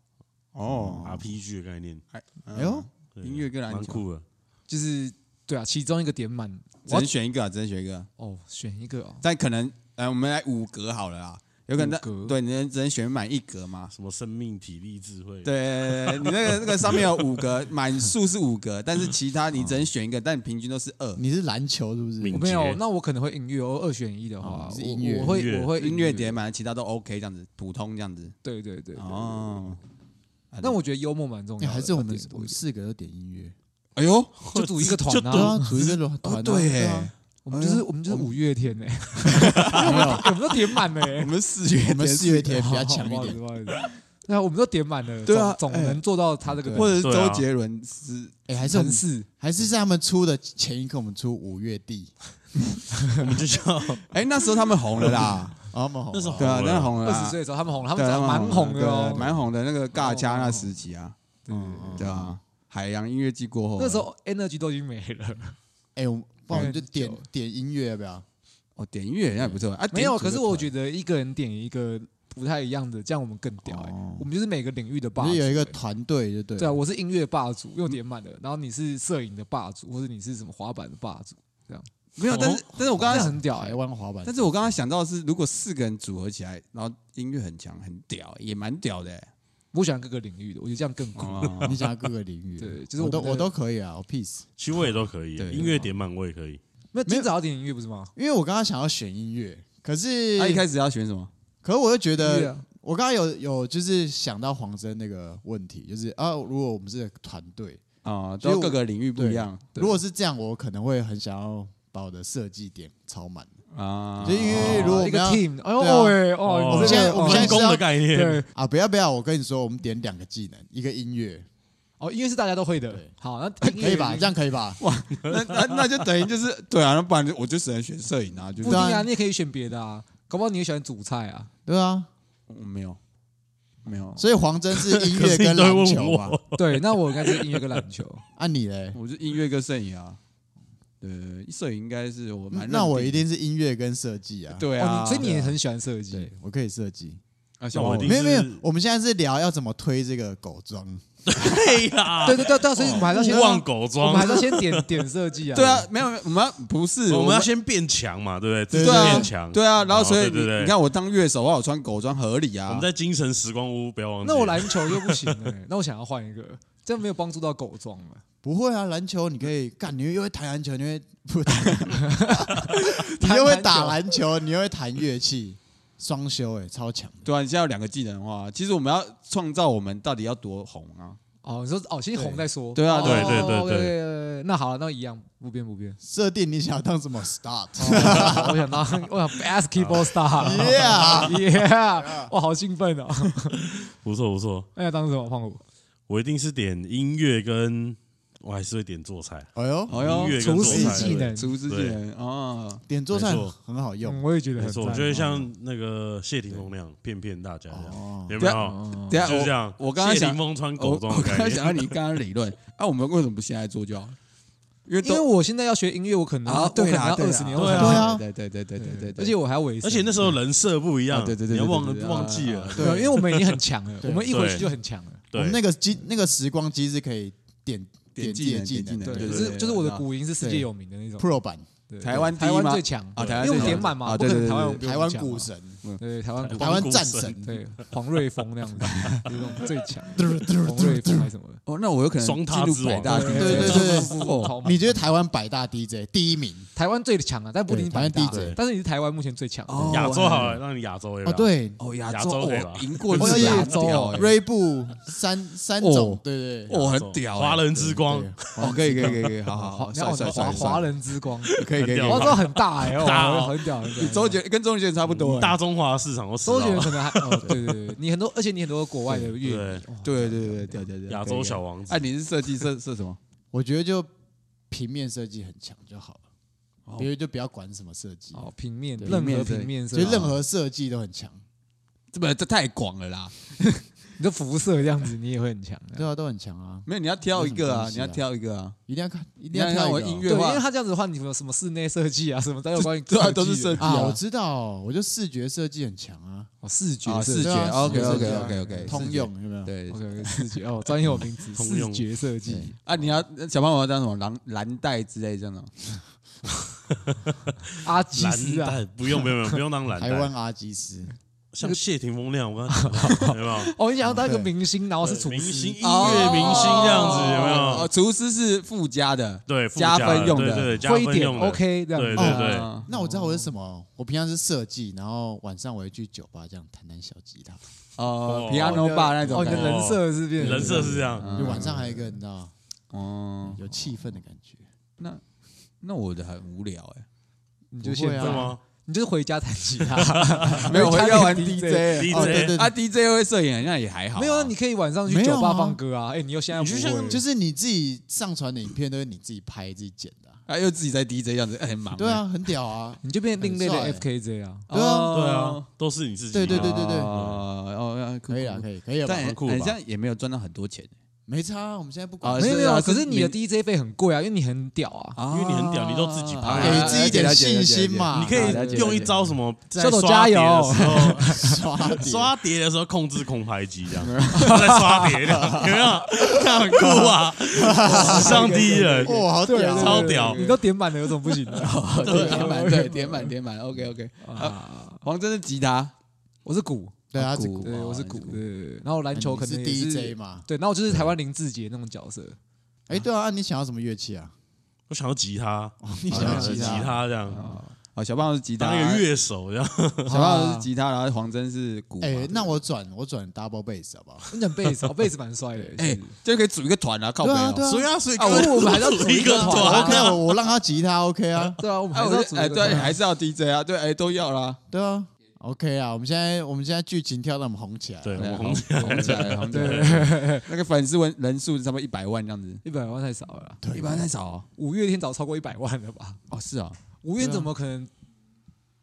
C: 哦
B: ，RPG 的概念，
C: 哎
A: 哎呦，
C: 音乐跟篮球。
B: 蛮酷的。
D: 就是对啊，其中一个点满
C: 只能选一个啊，只能选一个，
D: 哦，选一个哦，
C: 但可能呃，我们来五格好了啦，有可能对，你能只能选满一格嘛？
B: 什么生命、体力、智慧，，
C: 对，你那个那个上面有五格，满数是五格，但是其他你只能选一个，但你平均都是二。
A: 你是篮球是不是？
D: 没有，那我可能会音乐，我二选一的话我
A: 音乐
D: 我会我会
C: 音乐点满，其他都 OK 这样子，普通这样子。
D: 对对对，
C: 哦，啊
D: 那我觉得幽默蛮重
A: 哎
D: 要，
A: 还是我们我们
D: 要点多一点。
A: 四个都点音乐，
C: 哎呦，
D: 就组一个团啊
A: 啊，，组一个团
C: 对
D: 我们就是我们就是五月天 呢，我们都点满了
C: 我
D: 欸，
C: 们四月
A: 我们
C: 天
A: 四月天比较强一点。
D: 不好意思，不好意思。对啊，我们都点满了，
C: 对啊哎
D: 总总能做到他这个
C: 或者是周杰伦是
A: 哎，还是我还是在他们出的前一刻，我们出五月地，
B: 我们就叫
C: 哎，那时候他们红了啦，
A: 啊，蛮红，
B: 那时候
C: 对啊，
B: 红了
C: 那红了，
D: 二十岁的时候他们红了，他
C: 对
D: 们蛮红的哦，
C: 蛮红的那个尬掐那时期啊，
D: 对
A: 嗯
C: 对啊，海洋音乐季过后，
D: 那时候 energy 都已经没了，
A: 哎，我不然我们就点点音乐要不要？
C: 哦，点音乐那也不错。啊，
D: 没有，可是我觉得一个人点一个不太一样的，这样我们更屌哎
A: 哦，
D: 我们就是每个领域的霸主
A: 就有一个
D: 欸。
A: 团队，就对了，
D: 对啊，我是音乐霸主，又点满了，然后你是摄影的霸主，或者你是什么滑板的霸主，这样。
C: 没有，但是但是我刚刚
D: 很屌哎。
A: 玩滑板，
C: 但是我刚刚想到的是，如果四个人组合起来，然后音乐很强，很屌，也蛮屌的欸。
D: 我喜欢各个领域的，我觉得这样更酷。
C: 哦
A: 你想要各个领域，
D: 对就是我们的
A: 我都我都可以啊，我 peace。
B: 其实我也都可以，
C: 对
B: 音乐点满我也可以。
D: 没有，今早要点音乐不是吗？
A: 因为我刚刚想要选音乐，可是
C: 他一开始要选什么？
A: 可是我又觉
D: 音乐
A: 得，
D: 啊
A: 我刚刚有有就是想到黄真那个问题，就是啊，如果我们是团队，
C: 啊，
A: 其实我
C: 都各个领域不一样
A: 如果是这样，我可能会很想要把我的设计点超满。
C: 啊。
A: 就因为如果我
D: 一个
A: 要
D: team，哎呦
A: 对啊
D: 喂，哦，
B: 哦
A: 我们现在我们现在
B: 分工的概念，
D: 对
A: 啊，不要不要，我跟你说，我们点两个技能，一个音乐，
D: 哦，音乐是大家都会的
A: 对。
D: 好，那
A: 可以吧？这样可以吧？
C: 那那那就等于就是对啊，那不然就我就只能选摄影啊，就是
D: 不一定啊，
A: 对啊
D: 你也可以选别的啊，搞不好你也喜欢煮菜啊。
A: 对啊，
C: 我没有没有，
A: 所以黄真是音
B: 可
A: 乐跟
B: 是你都会问
A: 篮球嘛？
B: 我，
D: 对，那我应该是音乐跟篮球。
A: 按你嘞？
C: 我是音乐跟摄影啊。对，摄影应该是我蛮认
A: 那我一
C: 定
A: 定是音乐跟设计啊。
C: 对啊，
D: 哦，所以你也很喜欢设计
A: 对，。我可以设计。没有没有，我们现在是聊要怎么推这个狗装。
B: 对啦，
D: 对对对对，所以我们还是要先
B: 忘狗
D: 我们，还是要先点点设计啊。
C: 对啊，没有没有，我们要不是
B: 我们要先变强嘛，对不对？
A: 对
C: 啊
B: 变强，
C: 对啊，然后所以你你看我当乐手，我穿狗装合理啊。
B: 我们在精神时光屋不要忘记。
D: 那我篮球又不行哎，那我想要换一个，这样没有帮助到狗装了。
A: 不会啊，篮球你可以干，你又会弹篮球，你会不，你又会打篮球，你又会弹乐器，双修哎，超强。
C: 对啊，你现在有两个技能的话，其实我们要创造我们到底要多红啊？
D: 哦，你说哦，先红再说。
C: 对啊
D: 哦
B: 对对对对
D: 那好了，那一样不变不变。
A: 设定你想要当什么 start？
D: 哦我想当我想 basketball star。
A: Yeah
D: yeah，哇，好兴奋哦！
B: 不错不错，
D: 那要当什么胖虎？
B: 我一定是点音乐跟，我还是会点做菜，
A: 哎呦，
C: 哎呦
D: 厨
B: 做菜。
D: 师技能。
C: 厨师技能啊，
A: 点做菜很好用。
D: 嗯，我也觉得
B: 没错，
D: 很
B: 我觉得像那个谢霆锋那样骗骗大家。有没有？
D: 哦
C: 等一下
B: 就是这样。
C: 我我刚刚想
B: 谢霆锋穿
C: 我
B: 狗装
C: 我刚刚想到你刚刚理论，啊，我们为什么不现在做就好？因为
D: 因为
C: 都
D: 我现在要学音乐，我可能
C: 啊，
D: 我可能要
C: 对啦对啦
D: 二十年后
B: 对啊。
A: 对啊。
C: 对对对对对对对，
D: 而且我还要尾声，
B: 而且那时候人设不一样，
C: 啊对对对
B: 你要忘
C: 对对对
B: 忘记了。
C: 啊，
A: 对
D: 对，因为我们已经很强了，
A: 对。
D: 我们一回去
B: 对。
D: 就很强了。
B: 对。
A: 我们，那个机那个时光机是可以点
C: 点技能点技能，
D: 对，就是就是我的
C: 对
D: 鼓音是世界有名的那种。
A: Pro 版，
D: 对
C: 台湾
D: 台湾最强
C: 啊台湾
D: 因为点满嘛，
C: 啊
D: 不可能台湾
A: 台湾股神，
D: 对台湾股
A: 台湾战神，
D: 对黄瑞峰那样子，就是那种最强，黄瑞峰还是什么的。
C: 哦，那我有可能
B: 双
C: 进入
B: 塔之
C: 百大
A: 对对对对你觉得台湾百大 DJ 第一名？
D: 台湾最强啊，但不一定
A: 台湾
D: 百大
A: DJ
D: 但是你是台湾目前最强。
C: 哦
B: 亚洲好了，让你亚洲有没
A: 哦，对。
C: 哦亚
B: 亚
C: 洲
B: 洲可以吧？
C: 哦赢过
A: 亚
D: 洲。
C: 屌欸
A: 锐步三三种
C: 哦，
A: 对对，
C: 哦很屌欸，
B: 华人之光，
C: 哦可以可以可以可以，好好好，
D: 华
C: 帅帅帅
D: 华华，人之光，
C: 可以可以亚洲
B: 很
D: 大哎，
B: 大
D: 很屌很屌。
C: 你周杰跟周杰伦差不多欸，
B: 大中华市场都
D: 周杰伦，可能还哦，对对对，你很多，而且你很多国外的乐
B: 对。
C: 对对对对，
B: 亚洲小王子。
C: 哎，，你是设计设设什么？
A: 我觉得就平面设计很强就好了，
C: 哦。
A: 别人就不要管什么设计，
D: 哦，平面
A: 对。
D: 任何
C: 平面设
D: 平面设计，
A: 就任何设计都很强，
C: 这不这太广了啦，
D: 你就辐射这样子，你也会很强的。
A: 对啊，都很强啊，
C: 没有你要挑一个啊，你要挑一个啊，
A: 一定要看，一
C: 一
A: 定要挑
C: 我音乐化
D: 因为他这样子的话，你有什么室内设计啊，什么都有关于
C: 对都是设计
A: 啊，
C: 啊
A: 我知道，我就视觉设计很强啊，
D: 哦，视觉
C: 视觉，OK OK OK OK，
A: 通用有没有？
C: 对
D: OK，视觉哦，专有名词，视
B: 通用。
D: 觉设计。
C: 啊，你要小胖我要当什么蓝蓝带之类这样的，
D: 阿基斯啊，
B: 不用不用不用不用当蓝带，
A: 台湾阿基斯，
B: 像谢霆锋那样，我刚刚讲到 有没有？
D: 哦，你想要当一个明星，然后是厨师。
B: 明星音
C: 哦
B: 乐明星这样子有没
C: 哦，
B: 有？
C: 厨师是附加的，
B: 对，附
C: 加分用的
B: 加分用的。
D: OK 这样。子。
B: 对对对。
C: 啊
A: 那我知道我是什么，我平常是设计，然后晚上我会去酒吧这样弹弹小吉他，
C: 哦。
B: 哦
C: ，piano bar 那种。
D: 哦，你，的人设是变成
B: 人设是这样，
C: 嗯
A: 就晚上还有一个你知道
C: 哦，
A: 有气氛的感觉。
C: 那那我的很无聊哎，
D: 你就现
A: 不会啊
D: 在，
B: 吗？
D: 你就是回家弹吉他，
C: 没有，我
D: 回家
C: 要玩
D: 练
B: DJ，DJ
A: 哦对对
C: 啊，DJ 会摄影，那也还好啊。
D: 没有啊，你可以晚上去酒吧放歌啊。哎，你又现在
B: 你就像
D: 不会
A: 就是你自己上传的影片都是你自己拍自己剪的啊、
C: 啊，又自己在 DJ 这样子，哎很忙。
A: 对，啊，很屌啊。
D: 你就变另类的
A: 帅
D: FKJ 啊。
A: 对啊
C: 哦
B: 对啊，，都是你自己。
A: 对对对对对
C: 哦哦，
A: 可以啊，可以，可以了吧？
C: 但
B: 很酷吧
C: 很像也没有赚到很多钱
A: 没差啊，我们现在不
C: 啊
A: 管。
D: 没有没有，
C: 啊
D: 可是你的 DJ 费很贵啊，因为你很屌啊。
C: 啊。
B: 因为你很屌你都自己拍
C: 啊。
A: 给自己一点信心嘛。
B: 你可
C: 啊了解。
B: 以用一招什么，在
D: 小抖
B: 刷碟
D: 加油。
B: 的时候，
A: 刷碟。
B: 刷碟的时候控制空拍机这样，在刷碟的，有没有？看很酷啊，史上第一人。
A: 哇，好屌。啊！
B: 超屌。
D: 你都点满了，有什么不行的？
C: 对，点满，对，点满，点满，OK OK。
D: 啊，
C: 黄真是吉他，
D: 我是鼓，
A: 对啊，
C: 鼓
A: 是鼓
D: 对，
C: 哦
D: 我是鼓，对对对。然后篮球可能
A: 是 DJ 嘛？
D: 对，然后我就是台湾林志杰那种角色。
A: 哎，对啊，你想要什么乐器啊？
B: 我想要吉他，
A: 你想要吉
B: 吉
A: 他？
B: 他这样，
C: 啊，小胖是吉他，
B: 当一个乐手这样。
C: 小胖是吉他，然后黄真是鼓。
A: 哎，那我转我转 double bass 好不好？
D: 你讲贝斯，哦，贝斯蛮帅的。
C: 哎就可以组一个团啊，靠。
A: 对啊对啊
B: 所以啊，所以
C: 啊我
D: 们还要组一个团啊
A: OK，我我让他吉他 OK 啊，
D: 对啊，我们
C: 哎，
D: 还是要
C: 组哎，对，
D: 组一个团
C: 还是要 DJ 啊，对，哎，都要啦。
A: 对啊，OK 啊。我们现在我们现在剧情跳到我们红起来，
B: 对，我
C: 对
B: 们红起来
C: 红起来，红起来。那个粉丝文人数差不多一百万这样子，
D: 一百万太少了对，
C: 一百万太少哦。
D: 五月天早超过一百万了吧？
C: 哦，是啊，
D: 五月天怎么可能？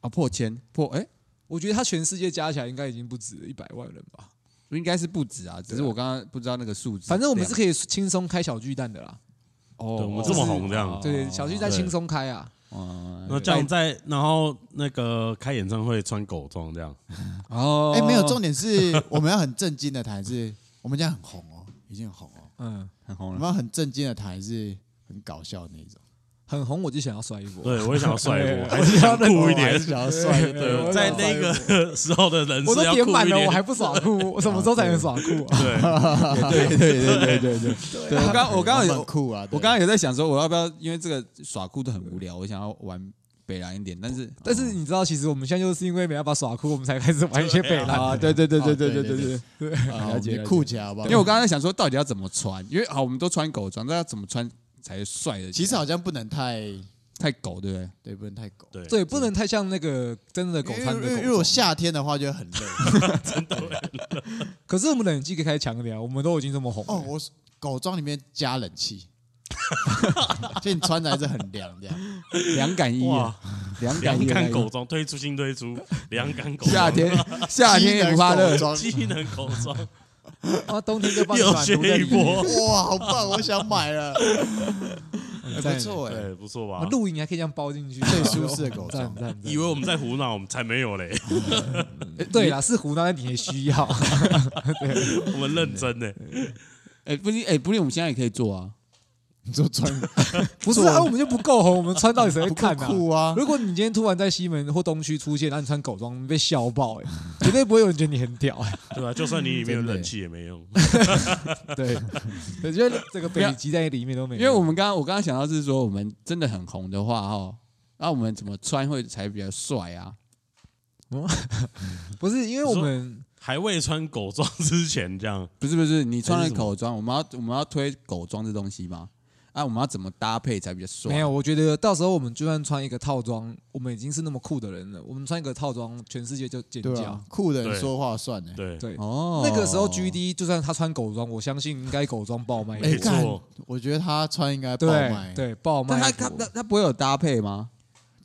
C: 啊，破千破，哎，
D: 我觉得他全世界加起来应该已经不止一百万人吧。
C: 应该是不止啊，只是我刚刚不知道那个数字。
D: 反正我们是可以轻松开小巨蛋的啦。
C: 哦
B: 我们这么红这样
D: 对，小巨蛋
B: 对
D: 轻松开啊。
C: 哦
B: 那这样在，然后那个开演唱会穿狗装这样，
C: 哦，
A: 哎，没有，重点是我们要很震惊的谈，是我们这样很红哦，已经很红哦。
D: 嗯，
C: 很红了。
A: 我们要很震惊的谈，还是很搞笑的那种。
D: 很红，我就想要摔一波。
B: 对我也想要帅一波，
D: 对
B: 还是想酷一点。
A: 想要帅。
B: 对，在那个 时候的人
D: 我都点满了，我。还不耍酷，我什么时候才能耍酷啊？
B: 对，
C: 对对对对对对对，我刚我刚刚
A: 很
C: 有
A: 酷啊！
C: 我刚刚有在想说，我要不要因为这个耍酷都很无聊，我想要玩北蓝一点，但是
D: 但是你知道，其实我们现在就是因为没办法耍酷，我们才开始玩一些北蓝。
C: 啊，对对对对对对
A: 哦对
C: 对了解
A: 酷起来好不好？
C: 因为我刚刚在想说，到底要怎么穿？因为好，我们都穿狗装，那要怎么穿才帅的？
A: 其实好像不能太
C: 太狗，对不对？
A: 对，不能太狗。
B: 对
D: 对，不能太像那个真的狗
A: 因为
D: 穿的狗
A: 因为因为我
D: 装。
A: 夏天的话就 会很累。
D: 可是我们冷气可以开强一点啊，我们都已经这么红。
A: 哦，我狗装里面加冷气，就你穿着还是很凉这样。
C: 凉感衣凉
B: 凉
C: 感衣，
B: 感狗装推出新推出凉感狗装，
C: 夏天夏天也不怕热
A: 机能狗装
D: 啊，冬天就帮你
B: 又
D: 暖炉在
B: 一
D: 里面。
B: 波，
A: 哇，好棒！我想买了，不错哎。
B: 对，不错
D: 啊
B: 吧？
D: 露营还可以这样包进去，
A: 最舒适的狗
D: 赞
A: 装
D: 赞赞
B: 以为我们在胡闹，我们才没有嘞，
D: 对啦，是胡闹，但你也需要。
B: 我们认真呢。
C: 哎，不是，哎，不是，我们现在也可以做啊。
A: 你说穿
D: 不是啊，我们就不够红，我们穿到底谁会看啊？
A: 酷啊？
D: 如果你今天突然在西门或东区出现，然后你穿狗装，你被笑爆哎、绝对不会有人觉得你很屌哎、
B: 对吧？就算你里面有冷气也没用。
D: 对，我觉得这个北极在里面都没用，
C: 因为我们刚刚我刚刚想到是说，我们真的很红的话，哦，那我们怎么穿会才比较帅啊？
D: 不是因为我们
B: 还未穿狗装之前，这样
C: 不是不是，你穿了狗装，我们要我们要推狗装这东西吗？啊，我们要怎么搭配才比较帅？
D: 没有，我觉得到时候我们就算穿一个套装，我们已经是那么酷的人了，我们穿一个套装，全世界就尖叫
A: 对啊。，酷的人
B: 对
A: 说话算呢。
B: 对，
D: 对，
C: 哦，
D: 那个时候 GD 就算他穿狗装，我相信应该狗装爆卖
B: 没错，
A: 我觉得他穿应该爆
D: 对
A: 卖。，
D: 对，爆卖
C: 他他他不会有搭配吗？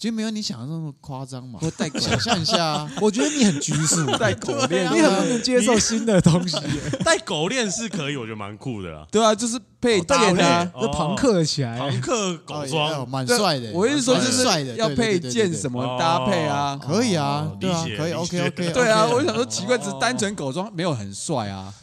A: 其实没有你想的那么夸张嘛。
C: 我带狗
A: 想象一下啊，
D: 我觉得你很拘束，
C: 带狗链，
D: 你很不能接受新的东西、
B: 戴狗链是可以，我觉得蛮酷的啦。
C: 对啊，就是配
B: 哦搭配
C: 啊。
D: 就朋克起来，
B: 朋克狗
A: 哦
B: 装
A: 蛮帅的。
C: 我意思说就
A: 蛮帅的，
C: 是要配件？什么搭配啊？
A: 可以啊
B: 哦，
A: 对啊，可以，OK OK。
C: 对啊，我就想说奇怪，只是单纯狗装没有很帅啊，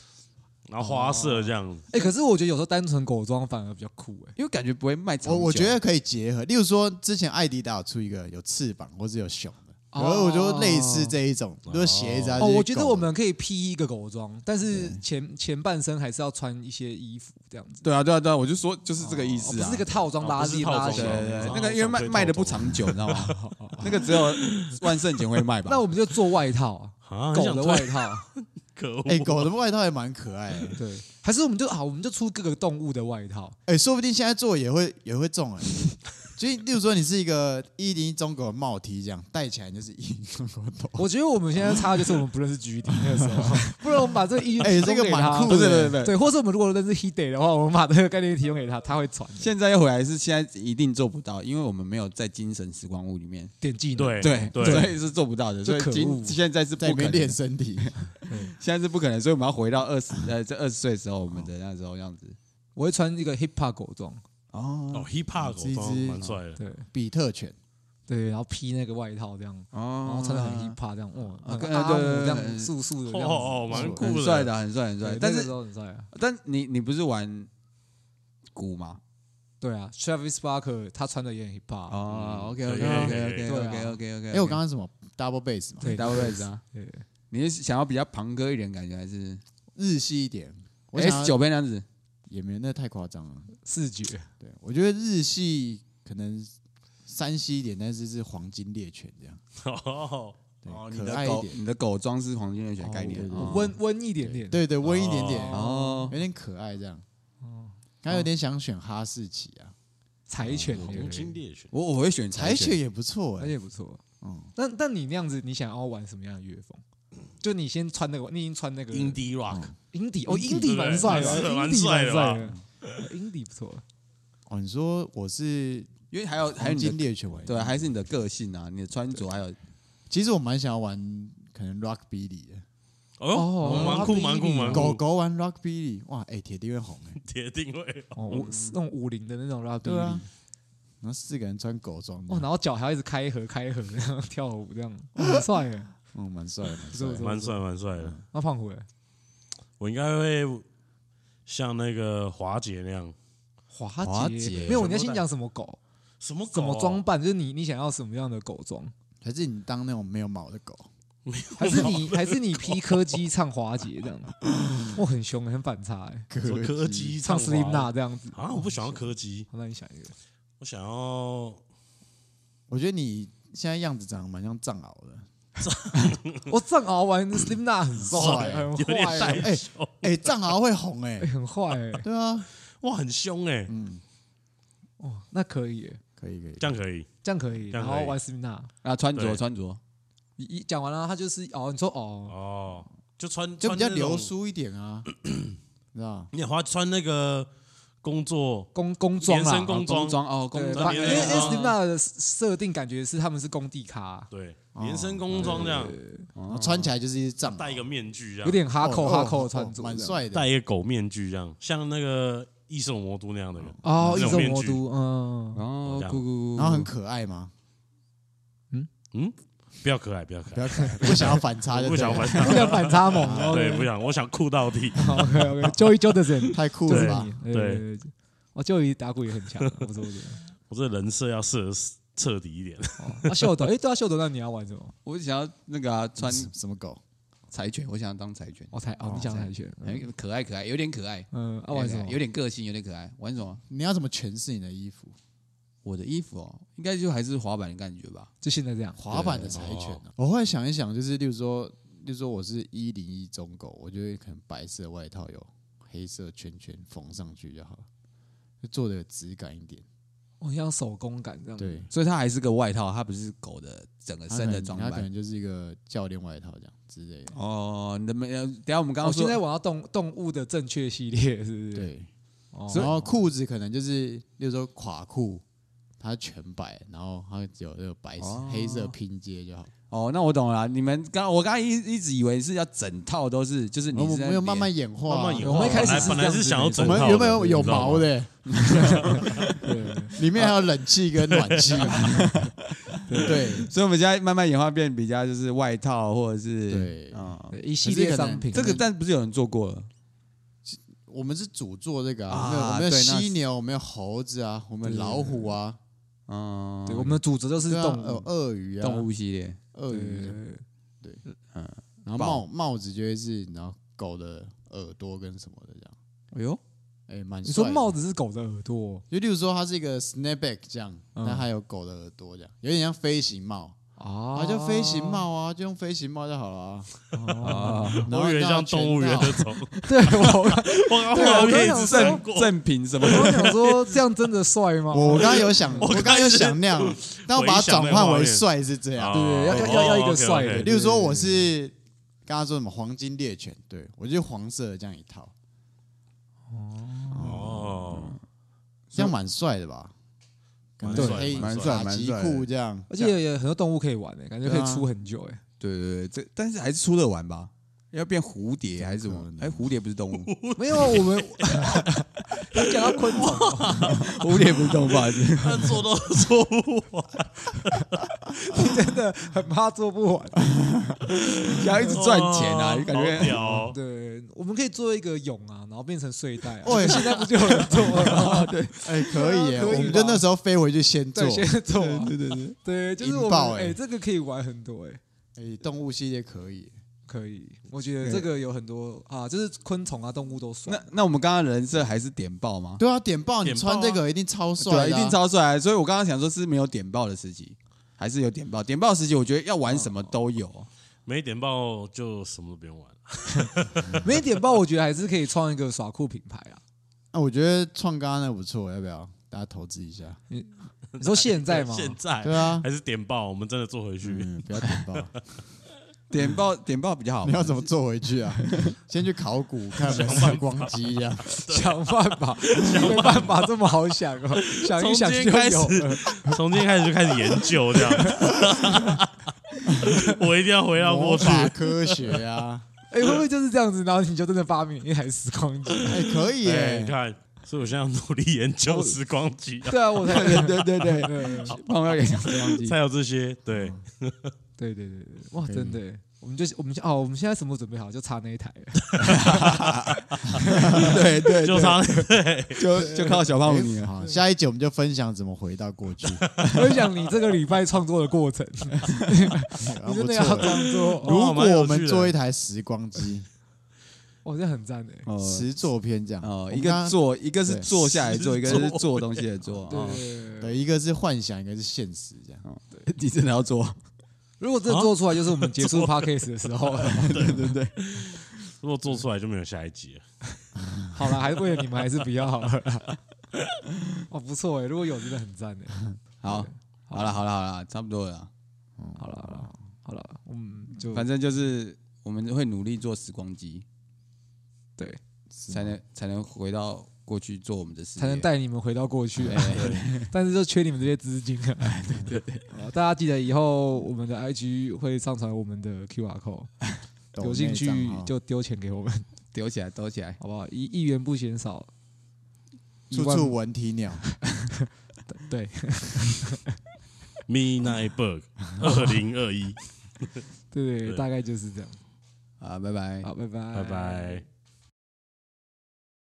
B: 然后花色这样子，
D: 哎、可是我觉得有时候单纯狗装反而比较酷哎、
C: 因为感觉不会卖长。
A: 我我觉得可以结合，例如说之前艾迪达有出一个有翅膀或者有熊的，然后我就类似这一种，就是鞋子啊。
D: 哦，我觉得我们可以披一个狗装，但是前前半身还是要穿一些衣服这样子，
C: 对啊，对啊，对啊，我就说就是这个意思啊，
D: 哦不是一个套装拉
B: 哦不是
D: 链拉起
B: 套装
C: 对
D: 来。
C: 对对，
B: 哦
C: 那个因为卖卖的不长 久，你知道吗？那个只有万圣节会卖吧？
D: 那我们就做外套啊，
B: 啊，
D: 狗的外套，
B: 可恶，
A: 哎，狗的外套也蛮可爱的。
D: 对，还是我们就好，我们就出各个动物的外套，
A: 哎，说不定现在做也会也会中哎。就例如说，你是一个一零一中狗的帽 T 这样戴起来，就是一零一中狗的头。
D: 我觉得我们现在差的就是我们不认识 GD 那个时候，不然我们把这个一
A: 哎这个蛮酷
C: 不是
A: 的。
C: 不是不是，
D: 对，或是我们如果认识 h e d a y 的话，我们把这个概念提供给他，他会传。的
C: 现在又回来是现在一定做不到，因为我们没有在精神时光屋里面，
D: 点技能。
B: 对
C: 对。
B: 对
C: 所以是做不到的，所以
D: 这可恶。
C: 今现在是不可能。
A: 练，身体，
C: 现在是不可能，所以我们要回到二十呃这二十岁的时候，我们的那时候样子。
D: 我会穿一个 Hip Hop 狗装，
C: 哦
B: 哦，hip hop 狗装
A: 是一只
B: 蛮帅的，
D: 对
A: 比特犬。
D: 对，然后披那个外套这样，然
C: 哦
D: 后穿的很 Hip Hop 这样，哇，阿姆这样素素的这样子，
B: 哦哦，蛮酷的，
C: 很帅的，很帅很帅
D: 对。
C: 但是
D: 那个时候很帅啊。
C: 但你你不是玩鼓吗？
D: 对啊，Travis Barker 他穿的也很 Hip Hop，
C: 哦，OK OK
B: 对
C: OK
D: 对
C: OK
D: 啊
C: OK OK OK。
A: 哎，我刚刚什么 double bass 嘛，
D: 对
C: 大位置啊，
D: 对，
C: 你是想要比较朋克一点感觉，还是
A: 日系一点。我想
C: S
A: 要
C: 九杯那样子？
A: 也没有那太夸张了。
D: 视觉，
A: 对，我觉得日系可能山西一点，但是是黄金猎犬这样，
B: 哦，
C: 哦，你
A: 可
C: 的狗
A: 爱一点。
C: 你的狗装是黄金猎犬概念。
D: 温温一点点，
A: 对对，温一点点，
C: 哦
A: 有点可爱这样。刚有点想选哈士奇啊，
D: 柴犬
B: 黄金猎犬，
C: 我我会选犬。
A: 柴犬，也不错
D: 而
A: 哎。
D: 且不错。
A: 嗯，
D: 但但你那样子，你想要玩什么样的乐风？就你先穿那个，你已经穿那个
B: indie rock，
D: 英底哦，
A: 英
D: 英底蛮帅的，
B: 对蛮帅的吧
D: 的，英底不错。
A: 哦，你说我是
C: 因为还有还有
A: 金
C: 你的
A: 猎犬玩，
C: 对，还是你的个性啊，你的穿着还有
A: 其实我蛮想要玩可能 rockabilly 的，
B: 哦，
D: 哦
B: 蛮酷蛮酷蛮
A: 狗
B: 酷，
A: 狗玩 rockabilly，哇，哎，铁定会红哎。
B: 铁定会，
D: 哦，五那种五零的那种 rap，
A: 对啊，然后四个人穿狗装这
D: 哦，然后脚还要一直开合开合，这样跳舞这样，哦很帅哎。
A: 嗯，蛮帅的，蛮帅。
B: 蛮帅蛮帅的。
D: 那胖虎哎，
B: 我应该会像那个华姐那样，
D: 华
C: 华
D: 姐
C: 姐
D: 没有，你要先讲什么狗，
B: 什么
D: 怎么
B: 狗
D: 装扮，就是你你想要什么样的狗装，
A: 还是你当那种没有毛的狗？
D: 还是你还是你披柯基唱华姐这样，哇，很凶很反差哎，
B: 柯基
D: 唱
B: 华
D: Slim 娜这样子。
B: 啊？我不想要柯基，
D: 那你想一个，
B: 我想要
A: 我觉得你现在样子长得蛮像藏獒的。
D: 我藏獒玩 Slim 娜很帅，很
B: 有点
D: 坏。
B: 太
D: 哎，
B: 凶，
A: 哎，藏獒会红哎。
D: 哎，很坏。哎，
A: 对啊，
B: 哇，很凶哎，
A: 嗯，
D: 哦，那可以耶，
A: 可以可以，
B: 这样可以，
D: 这样可以，
B: 这样可以。
D: 然后玩 Slim 娜，
C: 啊穿着
B: 对。
C: 穿着。
D: 一一讲完了，他就是哦，你说哦，
B: 哦，就穿
A: 就比较流，苏一点啊，你知道？
B: 你花穿那个工作
D: 工工装啊
B: 连身，工装。
C: 哦工，装。
D: 因为
B: 连身
D: Slim 娜的设定感觉是他们是工地咖，
B: 对
A: 哦
B: 连身工装这样，
A: 穿起来就是一只藏獒，
B: 戴一个面具这样有，
D: 点哈扣
A: 哦
D: 哈扣穿着，
A: 蛮帅的。
B: 戴一个狗面具这样，像那个异兽魔都那样的人。
D: 哦，异兽魔都，嗯，
C: 哦
A: 然后很可爱吗？
B: 不要可爱，不要可爱，
A: 不要看，不想要反差就
B: 不
A: 对了，
B: 想反
D: 不想反差萌，
B: 对，不想，我想酷到底，
D: OK OK，Joey Jordison
A: 太酷
D: 就是
A: 了吧？
D: 你，
B: 对
D: 对，哦，Joey 打鼓也很强，不错不错。
B: 我这人设要设彻底一点，
D: 哦啊，秀斗，哎，对啊，秀斗，那你要玩什么？
C: 我想要那个啊穿
A: 什什么狗？
C: 柴犬，我想要当柴犬，
D: 哦，才哦，你想跆拳，
C: 哎可爱可爱，有点可爱，
D: 嗯，啊，玩什么？
C: 有点个性，有点可爱。玩什么？
A: 你要怎么诠释你的衣服？
C: 我的衣服哦，应该就还是滑板的感觉吧。
D: 就现在这样，
A: 滑板的柴犬啊！我后来想一想，就是例如说，例如说我是一零一中狗，我觉得可能白色外套有黑色圈圈缝上去就好了，就做的有质感一点。
D: 哦，像手工感这样。
A: 对，
C: 所以它还是个外套，它不是狗的整个
A: 它可
C: 身的装扮。
A: 它可能就是一个教练外套这样之类的。
C: 哦，你的没？呃等一下我们刚
D: 哦，
C: 刚说
D: 现在我要动动物的正确系列，是不是？，
A: 对，
D: 哦，
A: 然后裤子可能就是，例如说垮裤，它全白，然后它只有那个白色、
C: 哦。
A: 黑色拼接就好。
C: 哦，那我懂了啦。你们刚我刚刚一一直以为是要整套都是，就是你
A: 我们
C: 是
A: 没有慢慢演化啊，
B: 慢慢演化。
D: 我们一开始
B: 本来
D: 是
B: 想要
A: 我们
B: 整套的，
A: 原本有有
B: 你知道吗？
A: 毛，的，
D: 对，
A: 里面还有冷气跟暖气。对。
C: 所以我们现在慢慢演化变比较就是外套或者是
A: 对。
D: 一系列商品，
C: 这个但不是有人做过了。
A: 我们是主做这个啊，
C: 啊
A: 我们有我们有犀牛，我们有猴子啊，我们有老虎啊，
C: 嗯，
D: 对我们的主角就是
A: 对啊，
D: 动
A: 有
D: 物，
A: 鳄鱼啊，
C: 动物系列，
A: 鳄鱼什么
D: 对，
A: 然后帽帽。子就会是然后狗的耳朵跟什么的这样，
C: 哎呦，
A: 哎，蛮
D: 你说
A: 帅的。
D: 帽子是狗的耳朵？
A: 就例如说它是一个 snapback 这样，
D: 嗯
A: 但它有狗的耳朵这样，有点像飞行帽，
D: 啊
A: 啊，就飞行，帽啊，就用飞行帽就好了啊。
C: 啊，
A: 然后
B: 我以为像动物园
A: 的
B: 那种，
D: 对我
B: 我刚
D: 对啊
B: 好可以
D: 我刚想说
B: 只看过，
C: 正品什么
D: 我刚想说这样真的帅吗？
A: 我 我刚刚有想，我刚刚有想那样，但我把它转换为帅是这样。
B: 哦
D: 对对要要要要一个帅的
A: 例如说我是刚刚说什么黄金猎犬，对我就黄色的这样一套，
B: 哦，
A: 这样蛮帅的吧？
D: 对
C: 蛮帅蛮帅的
A: 裤这样，
D: 而且有很多动物可以玩的，感觉可以出很久诶。
C: 对对对，这但是还是出得完吧？要变蝴蝶还是什么哎，蝴蝶不是动物，
D: 没有啊，我们 有讲到昆虫，
C: 蝴蝶不是动物，不好意思。
B: 他做都做不完，你
D: 真的很怕做不完。
C: 你要一直赚钱啊，
B: 哦
C: 你感觉
D: 对，我们可以做一个蛹啊，然后变成睡袋啊。
A: 喂
D: 现在不就有人做了吗？对
A: 哎，可以耶，
D: 可以
A: 我们就那时候飞回去先做，。
D: 先做啊。
C: 对对对，
D: 对，就是我哎，这个可以玩很多哎。
A: 哎，动物系列可以，
D: 可以，我觉得这个有很多啊，就是昆虫啊、动物都算。
C: 那那我们刚刚人设还是点爆吗？
A: 对啊，点爆你穿这个一定超帅
C: 对啊，
A: 的啊，
C: 一定超帅。所以我刚刚想说，是没有点爆的时期，还是有点爆？点爆时期，我觉得要玩什么都有。
B: 没点爆就什么都不用玩了。
D: 没点爆，我觉得还是可以创一个耍酷品牌啊。
A: 那我觉得创刚刚那不错，要不要大家投资一下？
D: 你说现在吗？
B: 现在
A: 对啊，
B: 还是点爆，我们真的做回去。
A: 嗯，不要点爆。
C: 点爆点爆比较好
A: 你。要怎么做回去啊？先去考古，看有没有时光机这样。
D: 想办法，没办法这么好想哦，想一想就
B: 从今天开
D: 有
B: 始
D: 了。
B: 从今天开始就开始研究这样。我一定要回到过去。
A: 科学啊，
D: 哎，会不会就是这样子？然后你就真的发明一台时光机？
A: 哎，可以
B: 哎，
A: 耶
B: 你。看，所以我现在要努力研究时光机，
D: 对啊，我才
C: 对对对对，
D: 对
C: 帮我要演时光机
B: 才。有这些。对，
D: 对对对对，哇，真的耶，我们就我们哦，我们现在什么都准备好，就差那一台了。
C: 对对，
B: 就差对，
C: 就就靠小胖虎你了。
A: 好，下一集我们就分享怎么回到过去。
D: 分享你这个礼拜创作的过程，你真的要这样做？
A: 如
B: 哦
A: 果我们做一台时光机，
D: 哦这很赞的。
C: 哦
A: 实作片这样，
C: 哦，一个坐，一个是坐下来做，一个是做东西的做。
D: 对
C: 哦，
D: 对对，
A: 对，一个是幻想，一个是现实，这样。
C: 对你真的要做？
D: 如果真的做出来，就是我们结束 podcast 的时候了。
C: 对对对，
B: 如果做出来就没有下一集了。
D: 好了，还是为了你们，还是比较好了啦。哦，不错哎，如果有真的很赞哎。
C: 好，好了好了好了，差不多了。
D: 好了好了好了，嗯，就
C: 反正就是我们会努力做时光机，
D: 对，
C: 才能才能回到过去做我们的事业，
D: 才能带你们回到过去。
C: 对
D: 但是就缺你们这些资金啊。对对对，大家记得以后我们的 IG 会上传我们的 QR code，有兴趣就丢钱给我们，
C: 丢起来，丢起来。
D: 好不好？一一元不嫌少，
A: 处处闻啼鸟。
D: 对
B: ，Midnight Bug 二零二一，
D: 对对，
B: 对
D: 大概就是这样。
C: 好，拜拜。
D: 好，拜拜，
B: 拜拜。